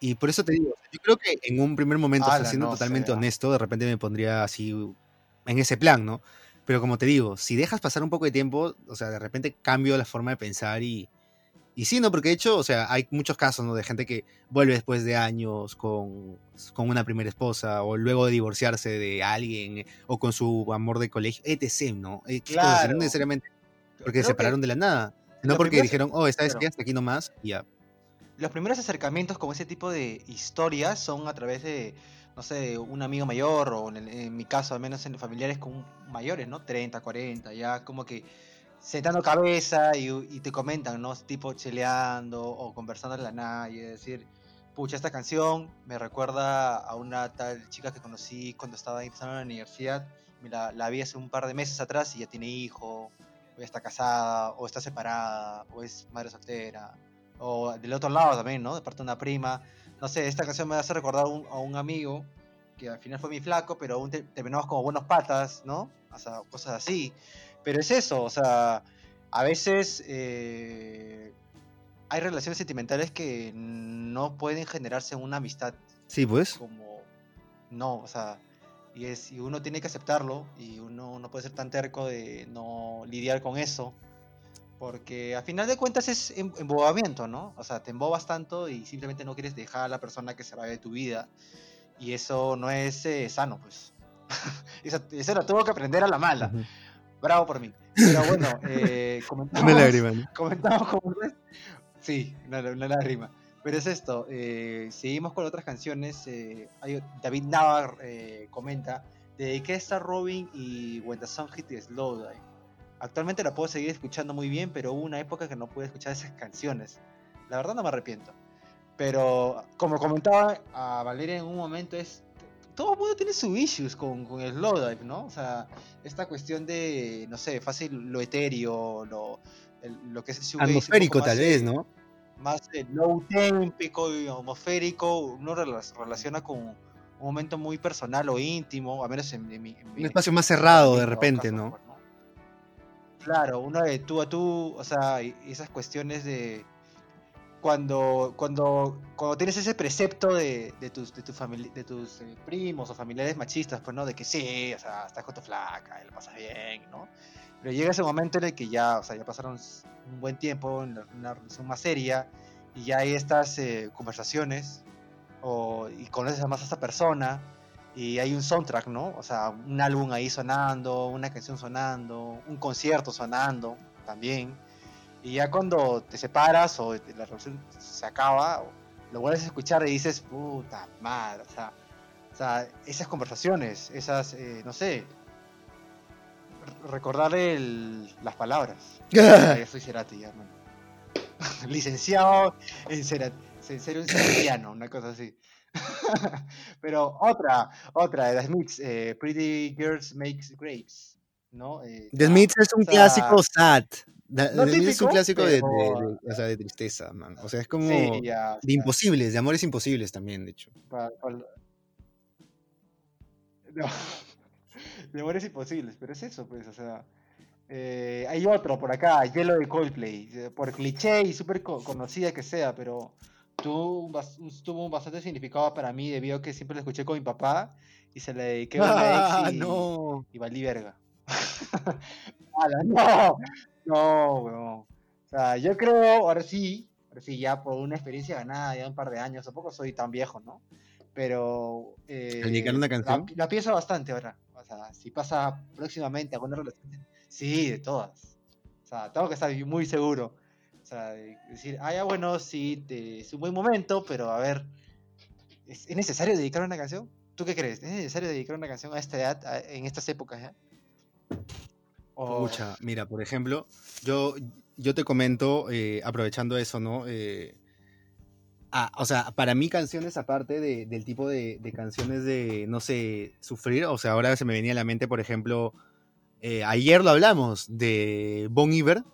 Y por eso te digo, yo creo que en un primer momento, o sea, Ala, siendo no totalmente honesto, de repente me pondría así en ese plan, ¿no? Pero como te digo, si dejas pasar un poco de tiempo, o sea, de repente cambio la forma de pensar y, y sí, ¿no? Porque de hecho, o sea, hay muchos casos, ¿no? De gente que vuelve después de años con, con una primera esposa o luego de divorciarse de alguien o con su amor de colegio, etc., ¿no? Eh, cosas Claro. no necesariamente porque se separaron de la nada, sino los porque primeros- dijeron, oh, esta vez claro. que hasta aquí nomás, y ya. los primeros acercamientos con ese tipo de historias son a través de, no sé, un amigo mayor o en, el- en mi caso, al menos en familiares con mayores, ¿no? 30, 40, ya como que sentando cabeza y, y te comentan, ¿no? Tipo cheleando o conversando en la nada y decir, pucha, esta canción me recuerda a una tal chica que conocí cuando estaba empezando en la universidad, la, la vi hace un par de meses atrás y ya tiene hijo, o ya está casada, o está separada, o es madre soltera o del otro lado también, ¿no? De parte de una prima. No sé, esta canción me hace recordar un, a un amigo que al final fue mi flaco, pero aún te- terminamos como buenos patas, ¿no? O sea, cosas así. Pero es eso, o sea, a veces eh, hay relaciones sentimentales que no pueden generarse en una amistad Sí, pues. como no, o sea, y es y uno tiene que aceptarlo y uno no puede ser tan terco de no lidiar con eso. Porque al final de cuentas es em- embobamiento, ¿no? O sea, te embobas tanto y simplemente no quieres dejar a la persona que se vaya de tu vida. Y eso no es eh, sano, pues. [laughs] eso, eso lo tuvo que aprender a la mala. Ujú. Bravo por mí. Pero bueno, eh, [laughs] comentamos, Una lágrima, ¿no? comentamos como es. Sí, una, una lágrima. Pero es esto, eh, seguimos con otras canciones. eh, hay- David Navar eh, comenta, dediqué esta Robin y When the Sun Hit the Slow. Actualmente la puedo seguir escuchando muy bien, pero hubo una época que no pude escuchar esas canciones. La verdad no me arrepiento. Pero como comentaba a Valeria en un momento, es todo el mundo tiene sus issues con, con el Slowdive, ¿no? O sea, esta cuestión de, no sé, fácil lo etéreo, lo, el- lo que es el shoegaze, Atmosférico, tal vez, ¿no? más eh, low y atmosférico, uno rela- relaciona con un momento muy personal o íntimo, a menos en, en Un espacio más cerrado de repente, caso, ¿no? pues, Claro, uno de tú a tú, o sea, esas cuestiones de cuando cuando cuando tienes ese precepto de, de tus de tu de tus eh, primos o familiares machistas, pues no, de que sí, o sea, estás con flaca, y lo pasas bien, ¿no? Pero llega ese momento en el que ya, o sea, ya pasaron un buen tiempo en la- una relación más seria y ya hay estas eh, conversaciones o, y conoces más a esta persona y hay un soundtrack, ¿no? O sea, un álbum ahí sonando, una canción sonando, un concierto sonando también. Y ya cuando te separas o la relación se acaba, lo vuelves a escuchar y dices, puta madre, o sea, o sea esas conversaciones, esas, eh, no sé, re- recordar el- las palabras. [laughs] Ya soy Cerati, ya, hermano. [laughs] Licenciado en Cerati, en serio, en ceratiano, una cosa así. [laughs] Pero otra, otra de The Smiths, eh, Pretty Girls Makes Grapes, ¿no? Eh, The ah, Smiths es un o sea, clásico sad. Da- no Smiths es un típico, clásico de, de- pero- de- o sea, de tristeza, man. O sea, es como Sí, ya, de sea, imposibles, de amores imposibles también, de hecho. pa- pa- [laughs] No, de amores imposibles, pero es eso, pues, o sea. eh, hay otro por acá, Yellow de Coldplay, eh, por cliché y súper co- conocida que sea, pero tuvo un, tuvo un bastante significado para mí debido a que siempre lo escuché con mi papá y se le dediqué a una ¡Ah, ex [laughs] y, no! y valí verga. [laughs] Ala, no, no, weón. O sea, yo creo, ahora sí, ahora sí, ya por una experiencia ganada, ya un par de años, tampoco soy tan viejo, ¿no? Pero. Eh, ¿Al dedicar una la- canción? La, pienso bastante ahora. O sea, si pasa próximamente alguna relación. Sí, de todas. O sea, tengo que estar muy seguro. O sea, de decir, ah, ya bueno, sí, te- es un buen momento, pero a ver, ¿es, es necesario dedicar una canción? ¿Tú qué crees? ¿Es necesario dedicar una canción a esta edad, a- en estas épocas? O- Pucha, mira, por ejemplo, yo, yo te comento, eh, aprovechando eso, ¿no? Eh, ah, o sea, para mí canciones aparte de- del tipo de, de canciones de, no sé, sufrir, o sea, ahora se me venía a la mente, por ejemplo, eh, ayer lo hablamos de Bon Iver.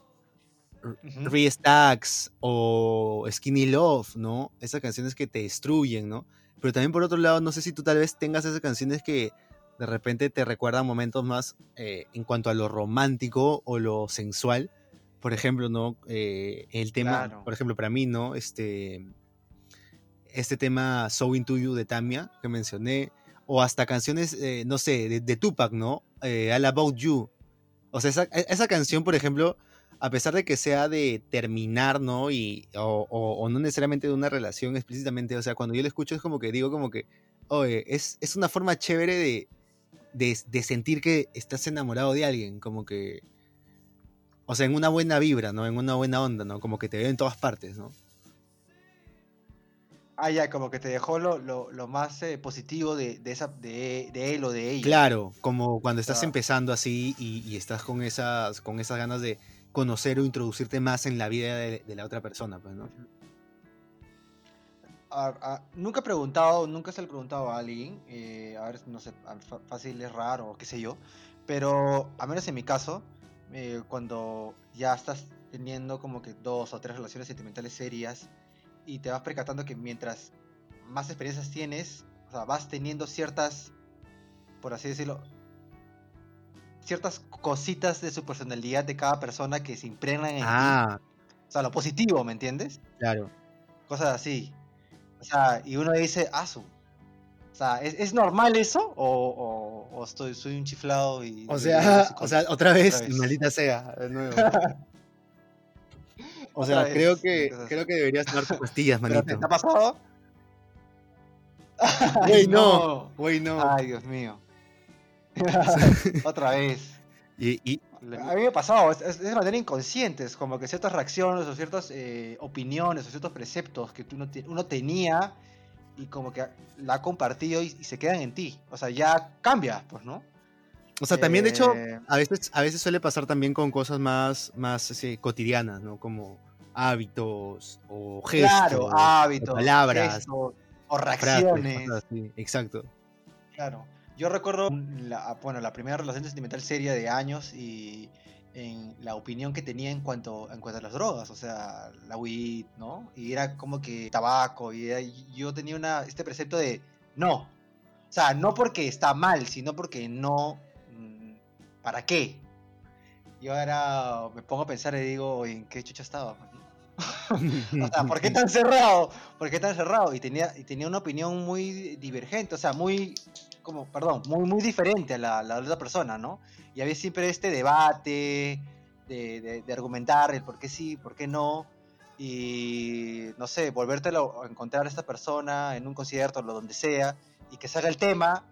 Three Stacks o Skinny Love, ¿no? Esas canciones que te destruyen, ¿no? Pero también por otro lado, no sé si tú tal vez tengas esas canciones que de repente te recuerdan momentos más eh, en cuanto a lo romántico o lo sensual. Por ejemplo, ¿no? Eh, el tema, Claro. por ejemplo, para mí, ¿no? Este, este tema So Into You de Tamia que mencioné, o hasta canciones, eh, no sé, de, de Tupac, ¿no? All About You. O sea, esa, e- esa canción, por ejemplo, a pesar de que sea de terminar, ¿no? Y, o, o- o no necesariamente de una relación explícitamente, o sea, cuando yo la escucho es como que digo como que, oye, es, es una forma chévere de, de, de sentir que estás enamorado de alguien, como que, o sea, en una buena vibra, ¿no? En una buena onda, ¿no? Como que te veo en todas partes, ¿no? Ah, ya, como que te dejó lo, lo, lo más eh, positivo de, de, esa, de, de él o de ella. Claro, como cuando estás Ah. empezando así y, y estás con esas, con esas ganas de conocer o introducirte más en la vida de, de la otra persona, pues, ¿no? Nunca he preguntado, nunca se le he preguntado a alguien, eh, a ver, no sé, fácil es raro o qué sé yo, pero a menos en mi caso, eh, cuando ya estás teniendo como que dos o tres relaciones sentimentales serias y te vas percatando que mientras más experiencias tienes, o sea, vas teniendo ciertas, por así decirlo, ciertas cositas de su personalidad de cada persona que se impregnan en ti, Ah, o sea, lo positivo, ¿me entiendes? claro. cosas así. O sea, y uno dice, asu. O sea, ¿es, es normal eso? ¿O, o, o estoy, soy un chiflado y... O sea, y- o sea, otra vez, Otra vez. maldita sea, de nuevo. [laughs] O sea, vez, creo que creo que deberías tomar pastillas, ¿Pero manito. te, ha pasado? Güey, no, güey, no. Ay, Dios mío. [laughs] Otra vez. Y, y- A mí me ha pasado, es, es de manera inconsciente, es como que ciertas reacciones o ciertas eh, opiniones o ciertos preceptos que tú no te- uno tenía y como que la ha compartido y, y se quedan en ti. O sea, ya cambia, pues, ¿no? o sea, también de hecho, Eh, a veces, a veces suele pasar también con cosas más, más así, cotidianas, ¿no? Como hábitos o gestos. Claro, hábitos, palabras, gestos, o reacciones. así. Exacto. Claro. Yo recuerdo la, bueno, la primera relación sentimental seria de años y en la opinión que tenía en cuanto, en cuanto a las drogas, o sea, la weed, ¿no? Y era como que tabaco, y era- yo tenía una, este precepto de no. O sea, no porque está mal, sino porque no. mm, ¿Para qué? Yo ahora me pongo a pensar y digo, ¿en qué chucha estaba? [laughs] O sea, ¿por qué tan cerrado? ¿Por qué tan cerrado? Y tenía, y tenía una opinión muy divergente, o sea, muy, como, perdón, muy, muy diferente a la, la otra persona, ¿no? Y había siempre este debate de, de- de argumentar el por qué sí, por qué no. y, no sé, volvértelo a encontrar a esta persona en un concierto o donde sea, y que salga el tema,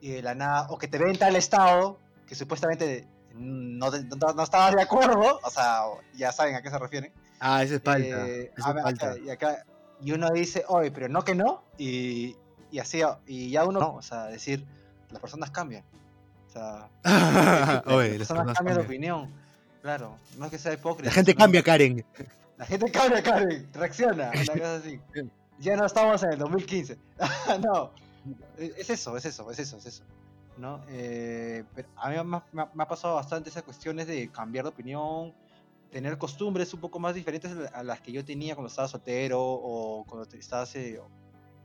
y de la nada, o que te ve en tal estado, que supuestamente no, no, no estabas de acuerdo, o sea, ya saben a qué se refieren. Ah, ese es falta. Eh, eso a es ver, falta. acá- y, acá, y uno dice, oye, pero no que no, y, y así, y ya uno, no, o sea, decir, las personas cambian. O sea, [laughs] Oye, las las personas personas cambian de opinión. Claro, no es que sea hipócrita. La gente cambia, Karen. [laughs] La gente cambia, Karen, reacciona, una [laughs] cosa así. Ya no estamos en el 2015. no, es es eso, es eso, es eso, es eso. ¿no? Eh, pero a mí me ha- me ha pasado bastante esas cuestiones de cambiar de opinión, tener costumbres un poco más diferentes a la- a las que yo tenía cuando estaba soltero o cuando estabas eh,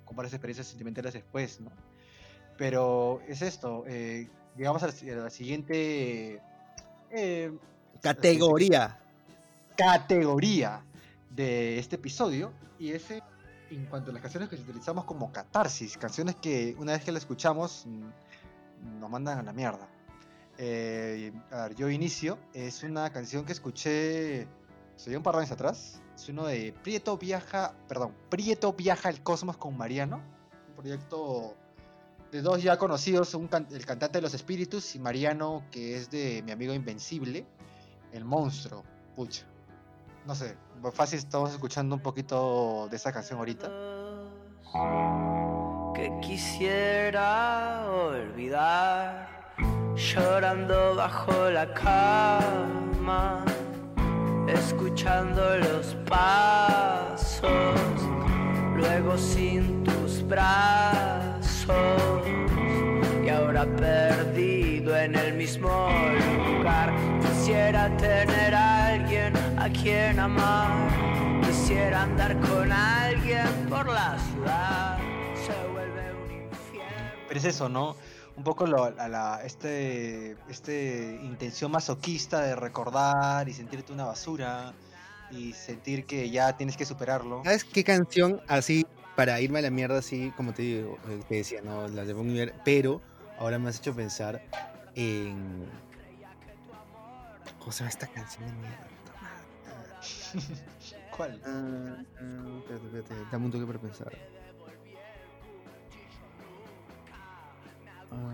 con varias experiencias sentimentales después, ¿no? Pero es esto, eh, llegamos a la, si- a la siguiente eh, Categoría. categoría de este episodio y ese en cuanto a las canciones que utilizamos como catarsis, canciones que una vez que la escuchamos mm, nos mandan a la mierda. Eh, a ver, yo inicio, es una canción que escuché hace un par de años atrás, es uno de Prieto viaja, perdón, Prieto viaja al cosmos con Mariano, un proyecto de dos ya conocidos, un el cantante de los espíritus y Mariano que es de mi amigo Invencible, el monstruo, pucha. No sé, fácil estamos escuchando un poquito de esa canción ahorita. que quisiera olvidar, llorando bajo la cama, escuchando los pasos, luego sin tus brazos, y ahora perdido en el mismo lugar. Quisiera tener a alguien a quien amar, quisiera andar con alguien por la ciudad, se vuelve un infierno. Pero es eso, ¿no? Un poco lo- a la, este, este intención masoquista de recordar y sentirte una basura y sentir que ya tienes que superarlo. ¿Sabes qué canción así para irme a la mierda así como te digo, eh, te decía, no, las de Bon Iver, pero ahora me has hecho pensar en ¿Cómo se llama esta canción de mierda? [laughs] ¿Cuál? Ah, ah, espérate, espérate, dame un toque para pensar. Ah,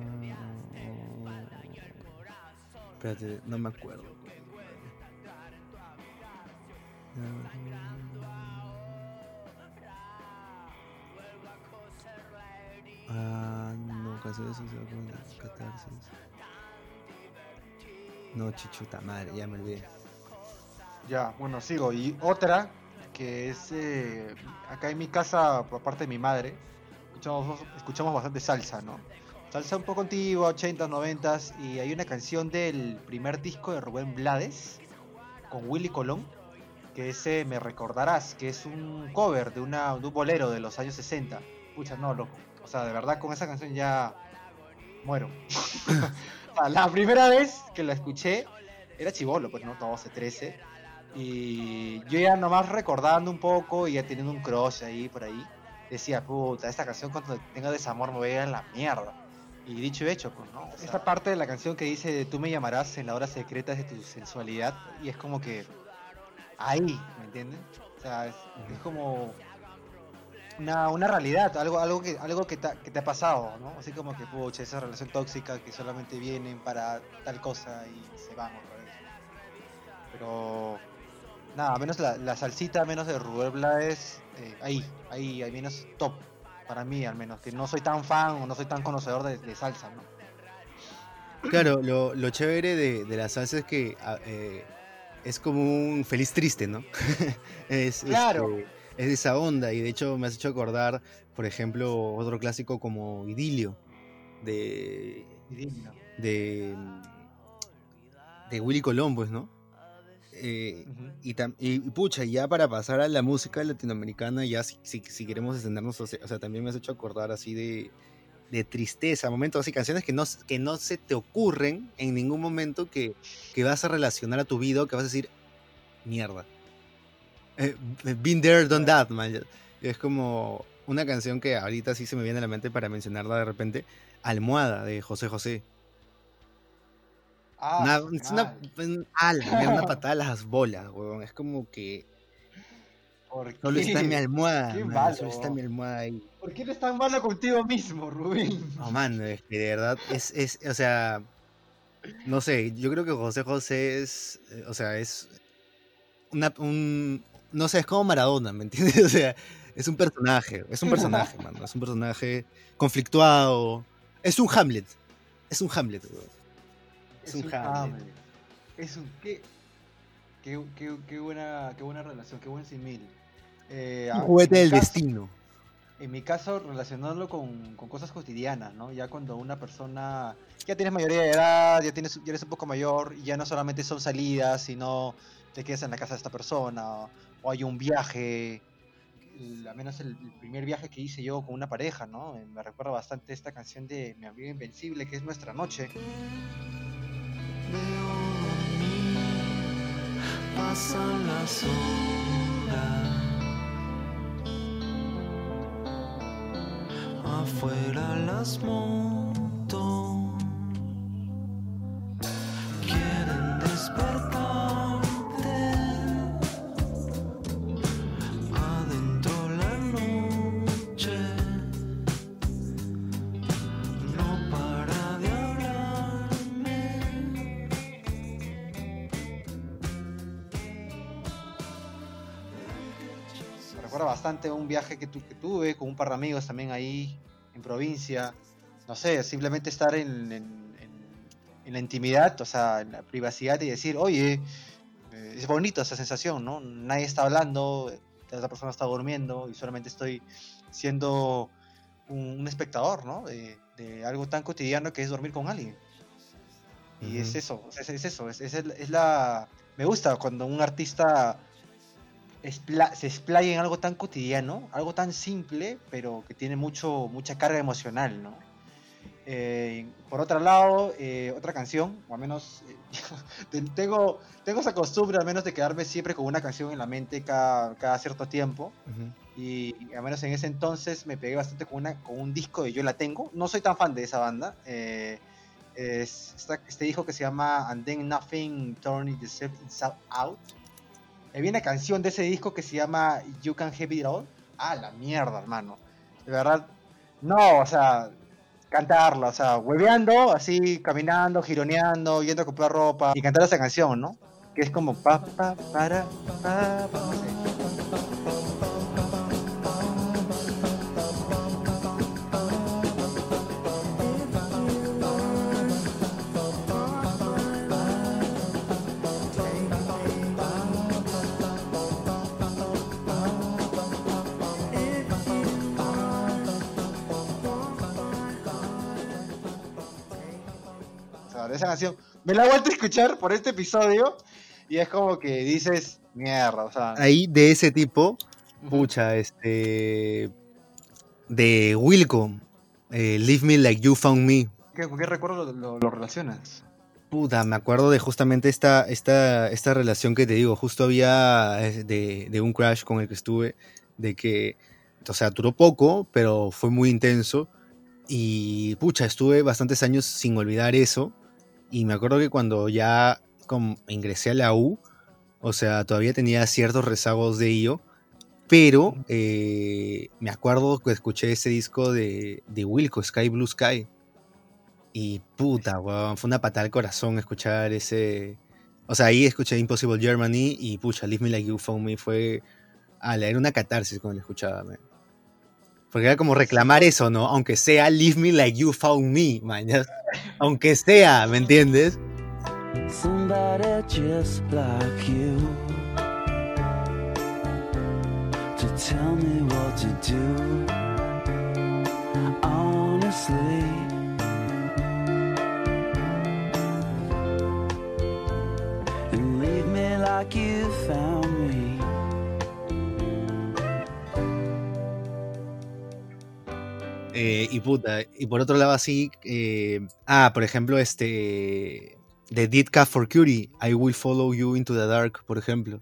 espérate, no me acuerdo. Ah, no, canciones sociales con catarsis. No, chichuta madre, ya me olvidé. Ya, bueno, sigo. Y otra, que es eh, acá en mi casa, por parte de mi madre, escuchamos, escuchamos bastante salsa, ¿no? Salsa un poco antigua, 80s, 90s, y hay una canción del primer disco de Rubén Blades, con Willy Colón, que ese Me Recordarás, que es un cover de, un bolero de los años 60. Pucha, no, loco. O sea, de verdad, con esa canción ya muero. [laughs] La primera vez que la escuché, era chivolo, pues no, 12, 13. Y yo ya nomás recordando un poco y ya teniendo un crush ahí por ahí, decía, puta, esta canción cuando tenga desamor me voy a ir a la mierda. Y dicho y hecho, pues, ¿no? Esta parte de la canción que dice, tú me llamarás en la hora secreta de tu sensualidad, y es como que ahí, ¿me entiendes? O sea, es, es como una, una realidad, algo, algo, que, algo que, te, ha- que te ha pasado, ¿no? Así como que, pucha, esa relación tóxica que solamente vienen para tal cosa y se van otra vez. Pero, nada, menos la, la salsita, menos de Rubén Blades, eh, ahí, ahí, al menos top, para mí al menos, que no soy tan fan o no soy tan conocedor de, de salsa, ¿no? Claro, lo, lo chévere de, de la salsa es que ah, eh, es como un feliz triste, ¿no? [laughs] es, Claro. este, es de esa onda y de hecho me has hecho acordar, por ejemplo, otro clásico como Idilio de, Y digno. de, de Willy Colón, pues, ¿no? Eh, y, tam- y, y pucha, ya para pasar a la música latinoamericana, ya si, si, si queremos extendernos, o sea, también me has hecho acordar así de, de tristeza, momentos así, canciones que no, que no se te ocurren en ningún momento que, que vas a relacionar a tu vida que vas a decir, mierda. Eh, been there, done that, man. Es como una canción que ahorita sí se me viene a la mente para mencionarla de repente, Almohada de José José. Ah, Una, su es una, un- ala, una [laughs] patada a las bolas, huevón. Es como que. ¿Por Solo está mi almohada, Qué man, malo. Solo está mi almohada ahí. ¿Por qué eres tan malo contigo mismo, Rubén? No, man, es que de verdad es, es, o sea, no sé, yo creo que José José es, eh, o sea, es una, un, no sé, es como Maradona, ¿me entiendes? [laughs] O sea, es un personaje, es un personaje, [laughs] mano, es un personaje conflictuado, es un Hamlet, es un Hamlet, weón. Es un Hamlet. Es un qué, qué, qué, qué buena qué buena relación, qué buen simil. Eh, un juguete del caso- destino. En mi caso, relacionarlo con, con cosas cotidianas, ¿no? Ya cuando una persona ya tienes mayoría de edad, ya tienes ya eres un poco mayor, y ya no solamente son salidas, sino te quedas en la casa de esta persona, o hay un viaje, el- al menos el, el primer viaje que hice yo con una pareja, ¿no? Me recuerda bastante esta canción de Mi amigo Invencible, que es Nuestra Noche. Pasan las horas. Afuera las motos recuerda bastante un viaje que, tu- que tuve con un par de amigos también ahí en provincia. No sé, simplemente estar en, en- en- en la intimidad, o sea, en la privacidad y decir, oye, eh, es bonito esa sensación, ¿no? Nadie está hablando, la otra persona está durmiendo y solamente estoy siendo un, un espectador, ¿no? De, de algo tan cotidiano que es dormir con alguien. Y es Ujú. eso, es, es eso, es, es es la... Me gusta cuando un artista se explaya en algo tan cotidiano, algo tan simple, pero que tiene mucho, mucha carga emocional, ¿no? Eh, por otro lado, eh, otra canción, o al menos eh, [laughs] te- tengo, tengo esa costumbre al menos de quedarme siempre con una canción en la mente cada, cada cierto tiempo. Ujú. Y, y al menos en ese entonces me pegué bastante con, una, con un disco de Yo La Tengo. No soy tan fan de esa banda. es esta- este disco que se llama And Then Nothing Turned Itself Inside Out. Había una canción de ese disco que se llama You Can Have It All. Ah, la mierda, hermano. De verdad. No, o sea, cantarla, o sea, hueveando, así, caminando, gironeando, yendo a comprar ropa y cantar esa canción, ¿no? Que es como pa, pa, para, pa, pa. Esa canción. Me la he vuelto a escuchar por este episodio y es como que dices, mierda, o sea. Ahí de ese tipo, pucha, este, de Wilco, eh, Leave Me Like You Found Me. ¿Qué- ¿Con qué recuerdo lo, lo- lo relacionas? Puta, me acuerdo de justamente esta, esta, esta relación que te digo. Justo había eh, de, de un crash con el que estuve, de que, o sea, duró poco, pero fue muy intenso. Y pucha, estuve bastantes años sin olvidar eso. Y me acuerdo que cuando ya como ingresé a la U, o sea, todavía tenía ciertos rezagos de ello. Pero eh, me acuerdo que escuché ese disco de, de Wilco, Sky Blue Sky. Y puta, weón, fue una patada al corazón escuchar ese. O sea, ahí escuché Impossible Germany y pucha, Leave Me Like You Found Me fue. Ala, era una catarsis cuando lo escuchaba, man. Porque era como reclamar eso, ¿no? Aunque sea Leave Me Like You Found Me, man. Aunque sea, ¿me entiendes? Somebody just like you to tell me what to do. Honestly, and leave me like you found Eh, y puta, y por otro lado así, eh, ah, por ejemplo, este, de Did Cat for Cutie, I Will Follow You Into the Dark, por ejemplo.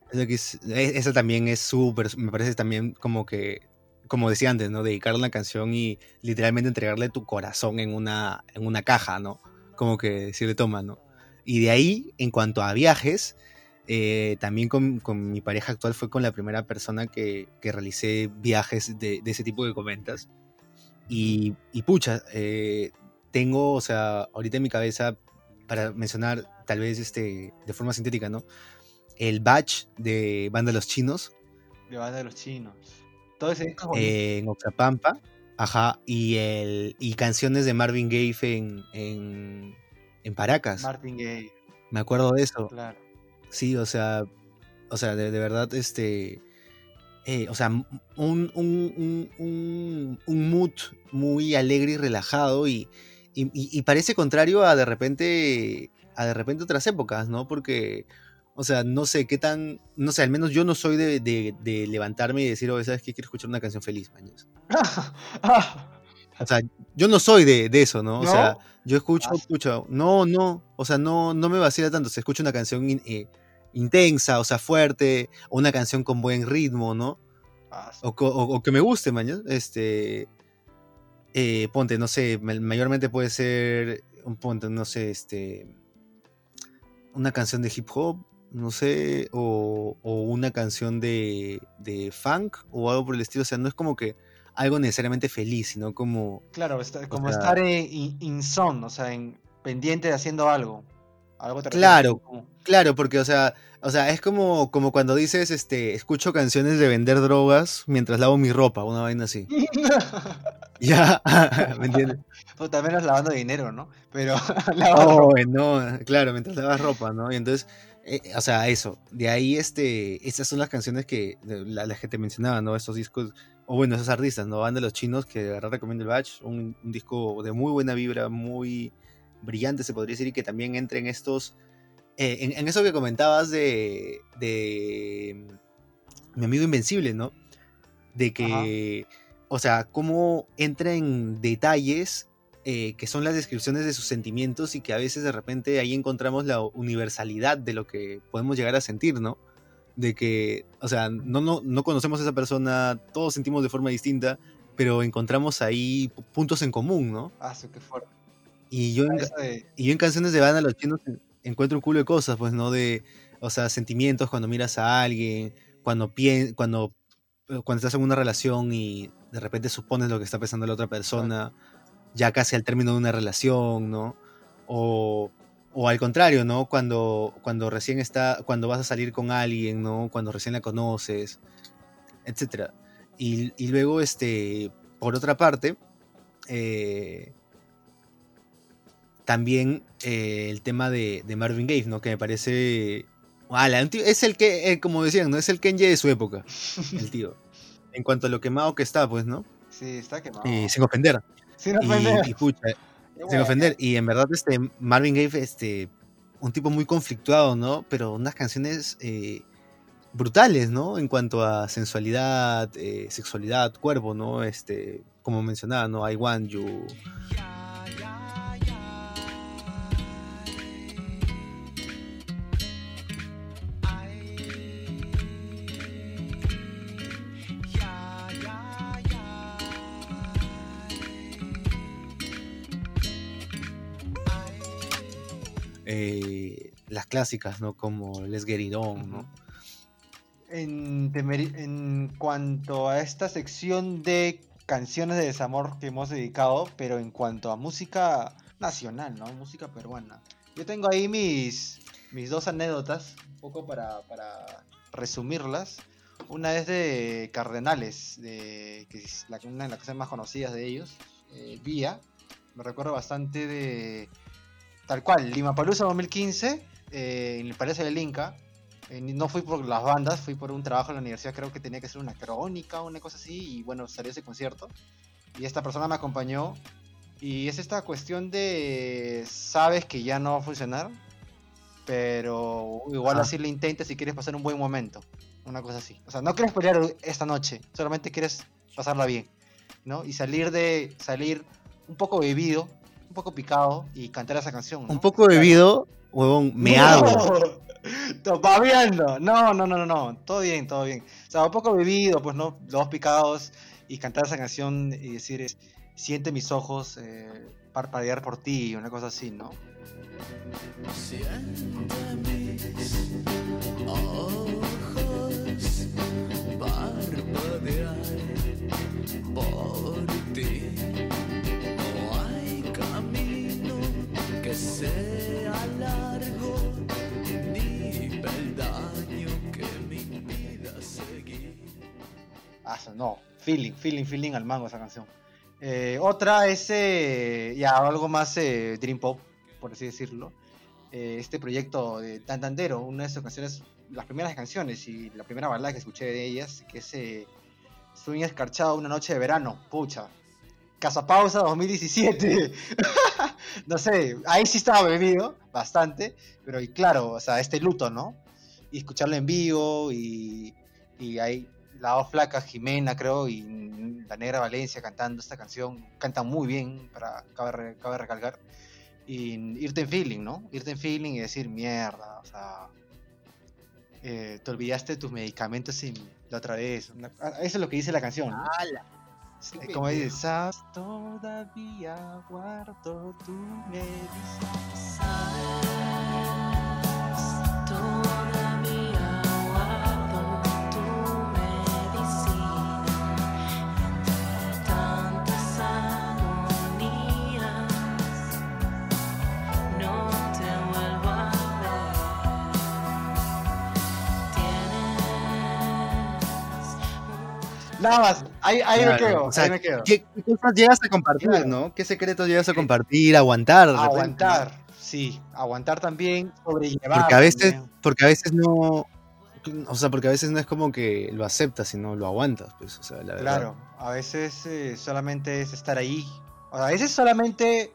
E- esa también es súper, me parece también como que, como decía antes, ¿no? Dedicarle una canción y literalmente entregarle tu corazón en una, en una caja, ¿no? Como que si le toma, ¿no? Y de ahí, en cuanto a viajes, Eh, también con, con mi pareja actual fue con la primera persona que, que realicé viajes de, de ese tipo que comentas. Y, y pucha, eh, tengo, o sea, ahorita en mi cabeza, para mencionar tal vez este, de forma sintética, ¿no? El batch de Banda Los Chinos De banda de los chinos. Todo ese disco eh, en Oxapampa, ajá, y, el, y canciones de Marvin Gaye en, en, en Paracas. Martin Gaye, Me acuerdo de eso. claro. Sí, o sea, o sea, de, de verdad, este, eh, o sea, un, un, un, un, mood muy alegre y relajado y, y, parece contrario a de repente, a de repente otras épocas, ¿no? Porque, o sea, no sé qué tan, no sé, al menos yo no soy de, de- de levantarme y decir, oye, ¿sabes qué? Quiero escuchar una canción feliz, mañas. [laughs] O sea, yo no soy de, de eso, ¿no? O ¿No? sea, yo escucho, Ah. escucho, no, no, o sea, no, no me vacila tanto. Se escucha una canción eh, intensa, o sea, fuerte, o una canción con buen ritmo, ¿no? O, co- o- o que me guste, mañana. Este, eh, ponte, no sé, ma- mayormente puede ser, un ponte, no sé, este, una canción de hip hop, no sé, o, o una canción de, de funk o algo por el estilo. O sea, no es como que algo necesariamente feliz, sino como Claro, está- como sea- estar en, in, in zone, o sea, en pendiente de haciendo algo. Algo te refieres Claro. Claro, porque, o sea, o sea, es como, como cuando dices, este, escucho canciones de vender drogas mientras lavo mi ropa, una vaina así. [laughs] Ya, [laughs] ¿me entiendes? Puta, menos lavando dinero, ¿no? Pero [laughs] Oh, ropa. no, claro, mientras lavas ropa, ¿no? Y entonces, eh, o sea, eso, de ahí, este, estas son las canciones que, la, que te mencionaba, ¿no? Estos discos, o bueno, esos artistas, ¿no? Van de los chinos, que de verdad recomiendo el Batch, un, un disco de muy buena vibra, muy brillante, se podría decir, y que también entre en estos, eh, en, en eso que comentabas de, de mm, mi amigo Invencible, ¿no? De que, o sea, cómo entra en detalles eh, que son las descripciones de sus sentimientos y que a veces de repente ahí encontramos la universalidad de lo que podemos llegar a sentir, ¿no? De que, o sea, no, no, no conocemos a esa persona, todos sentimos de forma distinta, pero encontramos ahí pu- puntos en común, ¿no? Ah, su, qué fuerte. Y yo en, Eso de- y yo en canciones de banda los chinos en- encuentro un culo de cosas, pues, ¿no? De, o sea, sentimientos cuando miras a alguien, cuando pien cuando, eh, cuando estás en una relación y de repente supones lo que está pensando la otra persona, ya casi al término de una relación, ¿no? O, o al contrario, ¿no? Cuando, cuando recién está, cuando vas a salir con alguien, ¿no? Cuando recién la conoces, etcétera. Y, y luego, este, por otra parte, eh, también eh, el tema de, de Marvin Gaye, ¿no? Que me parece... ala, es el que, eh, como decían, ¿no? Es el Kenji de su época, el tío. [laughs] En cuanto a lo quemado que está, pues, ¿no? Sí, está quemado. Y sin ofender. Sin ofender. Y, y pucha, sin bueno. ofender. Y en verdad, este Marvin Gaye, este, un tipo muy conflictuado, ¿no? Pero unas canciones eh, brutales, ¿no? En cuanto a sensualidad, eh, sexualidad, cuerpo, ¿no? Este, como mencionaba, ¿no? I want you. Eh, las clásicas, ¿no? Como Les On, ¿no? En, en cuanto a esta sección de canciones de desamor que hemos dedicado, pero en cuanto a música nacional, ¿no? Música peruana. Yo tengo ahí mis, mis dos anécdotas, un poco para, para resumirlas. Una es de Cardenales, de, que es la, una de las canciones más conocidas de ellos, eh, Vía. Me recuerdo bastante de, tal cual, Lima Palusa 2015, eh, en el Palacio del Inca. Eh, no fui por las bandas, fui por un trabajo en la universidad, creo que tenía que ser una crónica o una cosa así, y bueno, salió ese concierto. Y esta persona me acompañó. Y es esta cuestión de, sabes que ya no va a funcionar, pero igual así lo intentas si quieres pasar un buen momento. Una cosa así. O sea, no quieres pelear esta noche, solamente quieres pasarla bien, ¿no? Y salir de, salir un poco bebido, un poco picado y cantar esa canción. ¿no? Un poco bebido, huevón, meado. [laughs] No, babeando. No, no, no, no, no. Todo bien, todo bien. O sea, un poco bebido, pues no, los dos picados y cantar esa canción y decir, es- siente mis ojos eh, parpadear por ti, una cosa así, ¿no? Siente mis ojos sea largo, ni peldaño que me impida seguir. Ah, no, feeling, feeling, feeling al mango esa canción. Eh, otra es eh, ya algo más eh, Dream Pop, por así decirlo. Eh, este proyecto de Tantandero, una de sus canciones, las primeras canciones y la primera balada que escuché de ellas, que es eh, Sueño Escarchado una noche de verano, pucha. Casa Pausa 2017. no sé, ahí sí estaba bebido, bastante, pero y claro, o sea, este luto, ¿no? Y escucharlo en vivo y, y ahí la dos flaca Jimena, creo, y la negra Valencia cantando esta canción, cantan muy bien, para cabe, cabe recalcar. Y irte en feeling, ¿no? Irte en feeling y decir, mierda, o sea, eh, te olvidaste de tus medicamentos y la otra vez. Ah, eso es lo que dice la canción. Sí, Como dice, "Sabes, todavía guardo tu medicina. Todavía ahí, ahí me quedo, o sea, ahí me quedo. ¿Qué, qué cosas llegas a compartir, Claro. no? ¿Qué secretos llegas a compartir? Aguantar. de repente, ¿no? Aguantar, sí, aguantar también, sobrellevar. Porque a veces, también. porque a veces no. O sea, porque a veces no es como que lo aceptas, sino lo aguantas, pues. O sea, la verdad. Claro, a veces eh, solamente es estar ahí. O sea, a veces solamente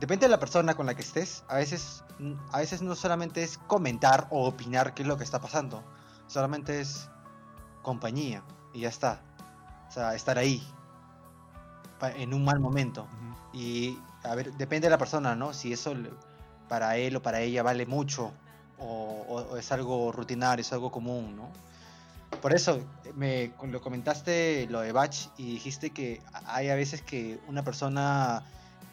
depende de la persona con la que estés. A veces, a veces no solamente es comentar o opinar qué es lo que está pasando. Solamente es compañía y ya está. O sea, estar ahí en un mal momento. Y a ver, depende de la persona, ¿no? Si eso para él o para ella vale mucho o, o- o es algo rutinario, es algo común, ¿no? Por eso me lo comentaste lo de Bach y dijiste que hay a veces que una persona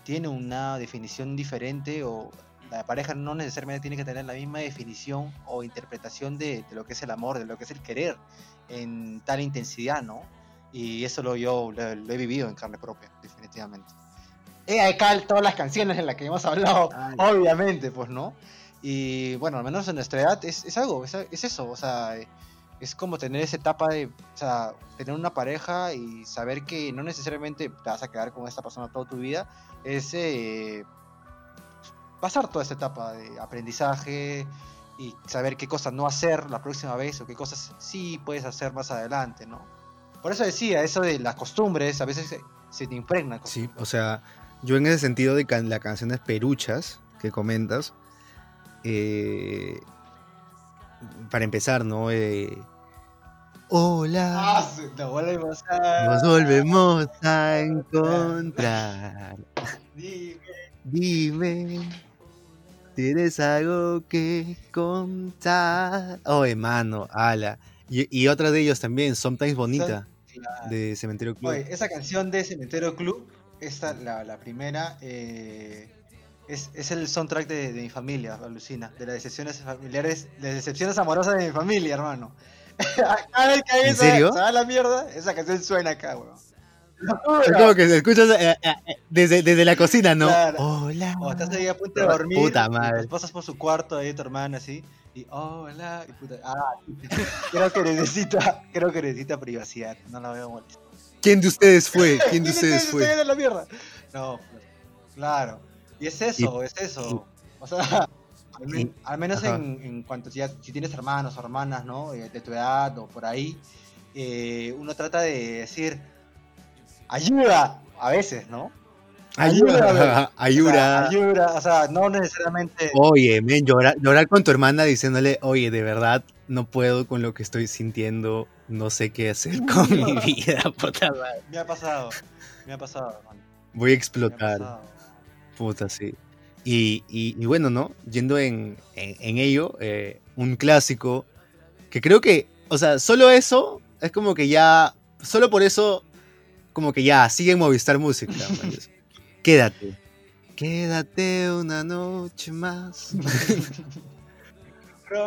tiene una definición diferente o la pareja no necesariamente tiene que tener la misma definición o interpretación de, de lo que es el amor, de lo que es el querer en tal intensidad, ¿no? Y eso lo yo lo, lo he vivido en carne propia, definitivamente. He acá todas las canciones en las que hemos hablado, obviamente, pues, ¿no? Y bueno, al menos en nuestra edad es, es algo, es, es eso, o sea, es como tener esa etapa de, o sea, tener una pareja y saber que no necesariamente te vas a quedar con esta persona toda tu vida, es eh, pasar toda esa etapa de aprendizaje y saber qué cosas no hacer la próxima vez o qué cosas sí puedes hacer más adelante, ¿no? Por eso decía, eso de las costumbres, a veces se, se te impregna. Sí, o sea, yo en ese sentido de can- las canciones peruchas que comentas, eh, para empezar, ¿no? Eh, Hola, Ah, nos volvemos a... nos volvemos a encontrar. Dime. Dime, ¿tienes algo que contar? Oh, hermano, ala. Y, y otra de ellos también, Sometimes Bonita, De Cementerio Club. Oye, esa canción de Cementerio Club, esta, la, la primera, eh, es, es el soundtrack de, de mi familia, alucina, de las decepciones familiares, de las decepciones amorosas de mi familia, hermano. [laughs] Cada vez que hay ¿En esa- serio? se va a la mierda, esa canción suena acá, weón. Es como que se escucha eh, eh, eh, desde, desde la cocina, ¿no? Claro. Hola. O estás ahí a punto de dormir, Puta y madre. pasas por su cuarto ahí tu hermana así, y hola, y puta, ah, [laughs] creo que necesita, creo que necesita privacidad, no la veo molestar. ¿Quién de ustedes fue? [laughs] ¿Quién de ¿Quién ustedes fue? en la mierda? No, claro. Y es eso, es eso. O sea, [laughs] al, men- y- al menos en, en cuanto ya, si tienes hermanos o hermanas, ¿no? Eh, de tu edad o por ahí, eh, uno trata de decir, ayuda, a veces, ¿no? Ayuda, ayuda. [laughs] ayuda, o sea, no necesariamente... Oye, men, llorar, llorar con tu hermana diciéndole, oye, de verdad, no puedo con lo que estoy sintiendo, no sé qué hacer [laughs] con mi vida, [laughs] puta madre. Me ha pasado, me ha pasado, hermano. Voy a explotar, puta, sí. Y, y- y bueno, ¿no? Yendo en, en- en ello, eh, un clásico que creo que, o sea, solo eso es como que ya, solo por eso como que ya, sigue en Movistar Música. [laughs] Quédate. Quédate una noche más. [laughs]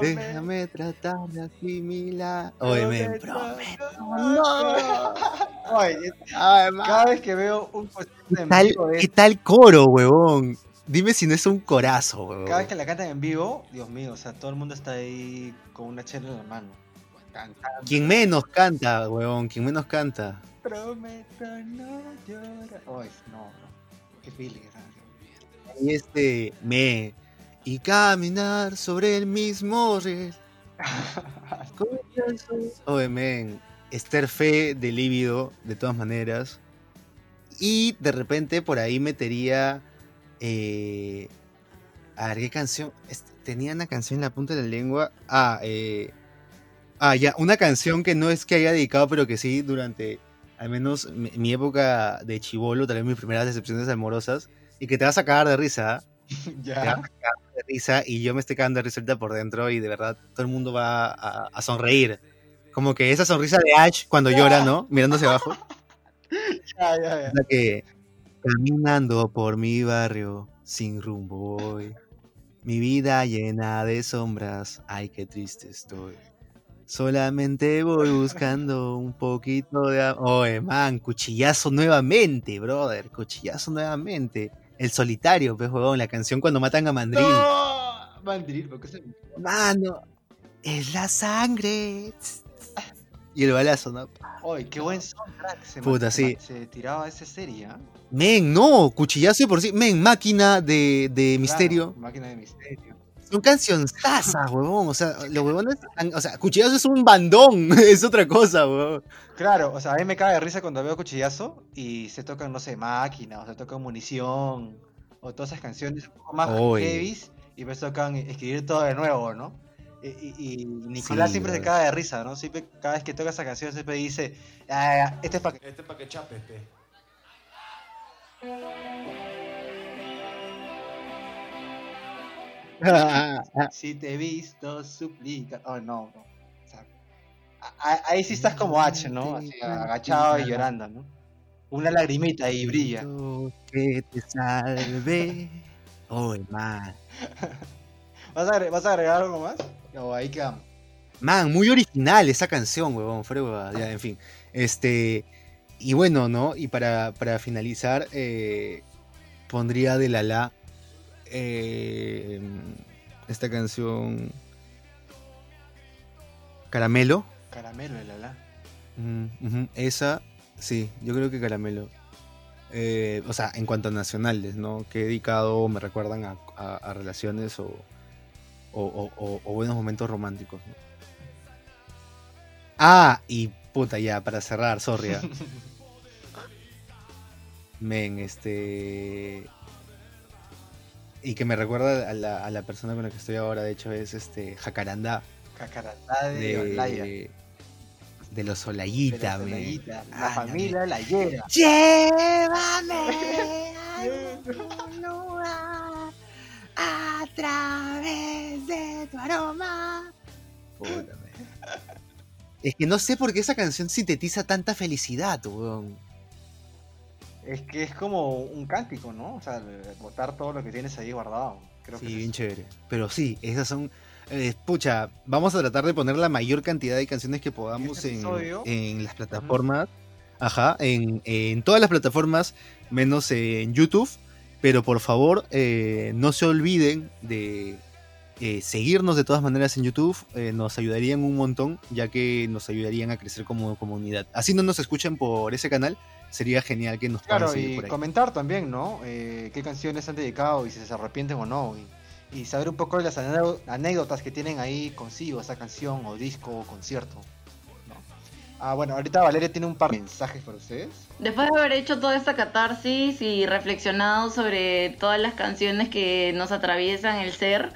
Déjame tratar de asimilar. Oye, men, prometo. [laughs] Oye, Ay, man. cada vez que veo un ¿Qué tal, vivo qué tal coro, huevón? Dime si no es un corazo, huevón. Cada vez que la cantan en vivo, Dios mío, o sea, todo el mundo está ahí con una chela en la mano. Cantando. Quien menos canta, huevón, quien menos canta. Prometo no llorar. Ay, no, no. Esa canción. Y este, me. Y caminar sobre el mismo riel. [laughs] Oye, men. Esther Fe de Líbido, de todas maneras. Y de repente por ahí metería. eh, a ver, ¿qué canción? Tenía una canción en la punta de la lengua. Ah, eh, ah, ya, una canción que no es que haya dedicado, pero que sí durante al menos mi, mi época de chivolo, tal vez mis primeras decepciones amorosas, y que te vas a cagar de risa. ¿ah? [laughs] Te vas ya. a cagar de risa y yo me estoy cagando de risa ahorita por dentro y de verdad todo el mundo va a, a sonreír. Como que esa sonrisa de Ash cuando llora, ¿no? Mirándose abajo. [laughs] Ya, ya, ya. Que caminando por mi barrio sin rumbo voy. Mi vida llena de sombras, ay qué triste estoy. Solamente voy buscando un poquito de... Oye, man, cuchillazo nuevamente, brother. Cuchillazo nuevamente. El solitario, pues, huevón, la canción cuando matan a Mandril. No, Mandril, ¿por qué se- Mano, es la sangre. Y el balazo, ¿no? Oye, qué buen soundtrack. Se, Puta, sí. se tiraba esa serie, ¿ah? Men, no, cuchillazo por sí. Men, máquina de, de misterio. Máquina de misterio. Son cancionzasas, huevón. O sea, los huevones. O sea, cuchillazo es un bandón. [laughs] Es otra cosa, huevón. Claro, o sea, a mí me cae de risa cuando veo Cuchillazo y se tocan, no sé, máquina, o se tocan munición, o todas esas canciones un poco más heavies, y me tocan escribir todo de nuevo, ¿no? Y, y- y Nicolás Sí, siempre se caga de risa, ¿no? Siempre, cada vez que toca esa canción, siempre dice, "Ah, este es para que... Este pa' que chape, pe. Si te he visto, suplica. Oh, no, no. O sea, ahí sí estás como H, ¿no? Así, agachado y llorando, ¿no? Una lagrimita y brilla. Que te salve. Oye, man. [laughs] ¿Vas a, agre- ¿Vas a agregar algo más? O ahí quedamos. Man, muy original esa canción, huevón. Ya, en fin. Este. Y bueno, ¿no? Y para, para finalizar, eh, pondría de Lala eh, esta canción. Caramelo. Caramelo, la la. Ujú, ujú, Esa, sí, yo creo que Caramelo. Eh, o sea, en cuanto a nacionales, ¿no? Que he dedicado, me recuerdan a, a- a relaciones o, o- o- o- o buenos momentos románticos, ¿no? Ah, y puta, ya, para cerrar, sorry. [laughs] Men, este. Y que me recuerda a la, a la persona con la que estoy ahora, de hecho, es este Jacarandá Cacaratá de Olaya. de, de los de Olayita. Olayitas, Ah, La la familia la hiera. Llévame [laughs] a lugar a través de tu aroma. Man. Es que no sé por qué esa canción sintetiza tanta felicidad, weón. Es que es como un cántico, ¿no? O sea, botar todo lo que tienes ahí guardado. Creo Sí, que bien chévere. Pero sí, esas son. eh, pucha, vamos a tratar de poner la mayor cantidad de canciones que podamos este en, en las plataformas. Ajá, en, en todas las plataformas, menos en YouTube. Pero por favor, eh, no se olviden de eh, seguirnos de todas maneras en YouTube. eh, nos ayudarían un montón, ya que nos ayudarían a crecer como comunidad. Así no nos escuchen por ese canal, sería genial que nos Claro, y por ahí. comentar también, ¿no? Eh, qué canciones han dedicado y si se arrepienten o no. Y, y saber un poco de las anécdo- anécdotas que tienen ahí consigo, esa canción o disco o concierto. ¿no? Ah, bueno, ahorita Valeria tiene un par de mensajes para ustedes. Después de haber hecho toda esta catarsis y reflexionado sobre todas las canciones que nos atraviesan el ser,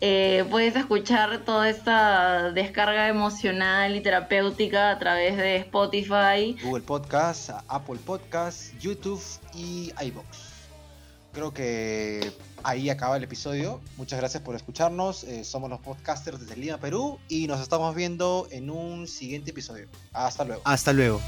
eh, puedes escuchar toda esta descarga emocional y terapéutica a través de Spotify. Google Podcast, Apple Podcast, YouTube y iBox. Creo que ahí acaba el episodio. Muchas gracias por escucharnos. Eh, somos los podcasters desde Lima, Perú y nos estamos viendo en un siguiente episodio. Hasta luego. Hasta luego.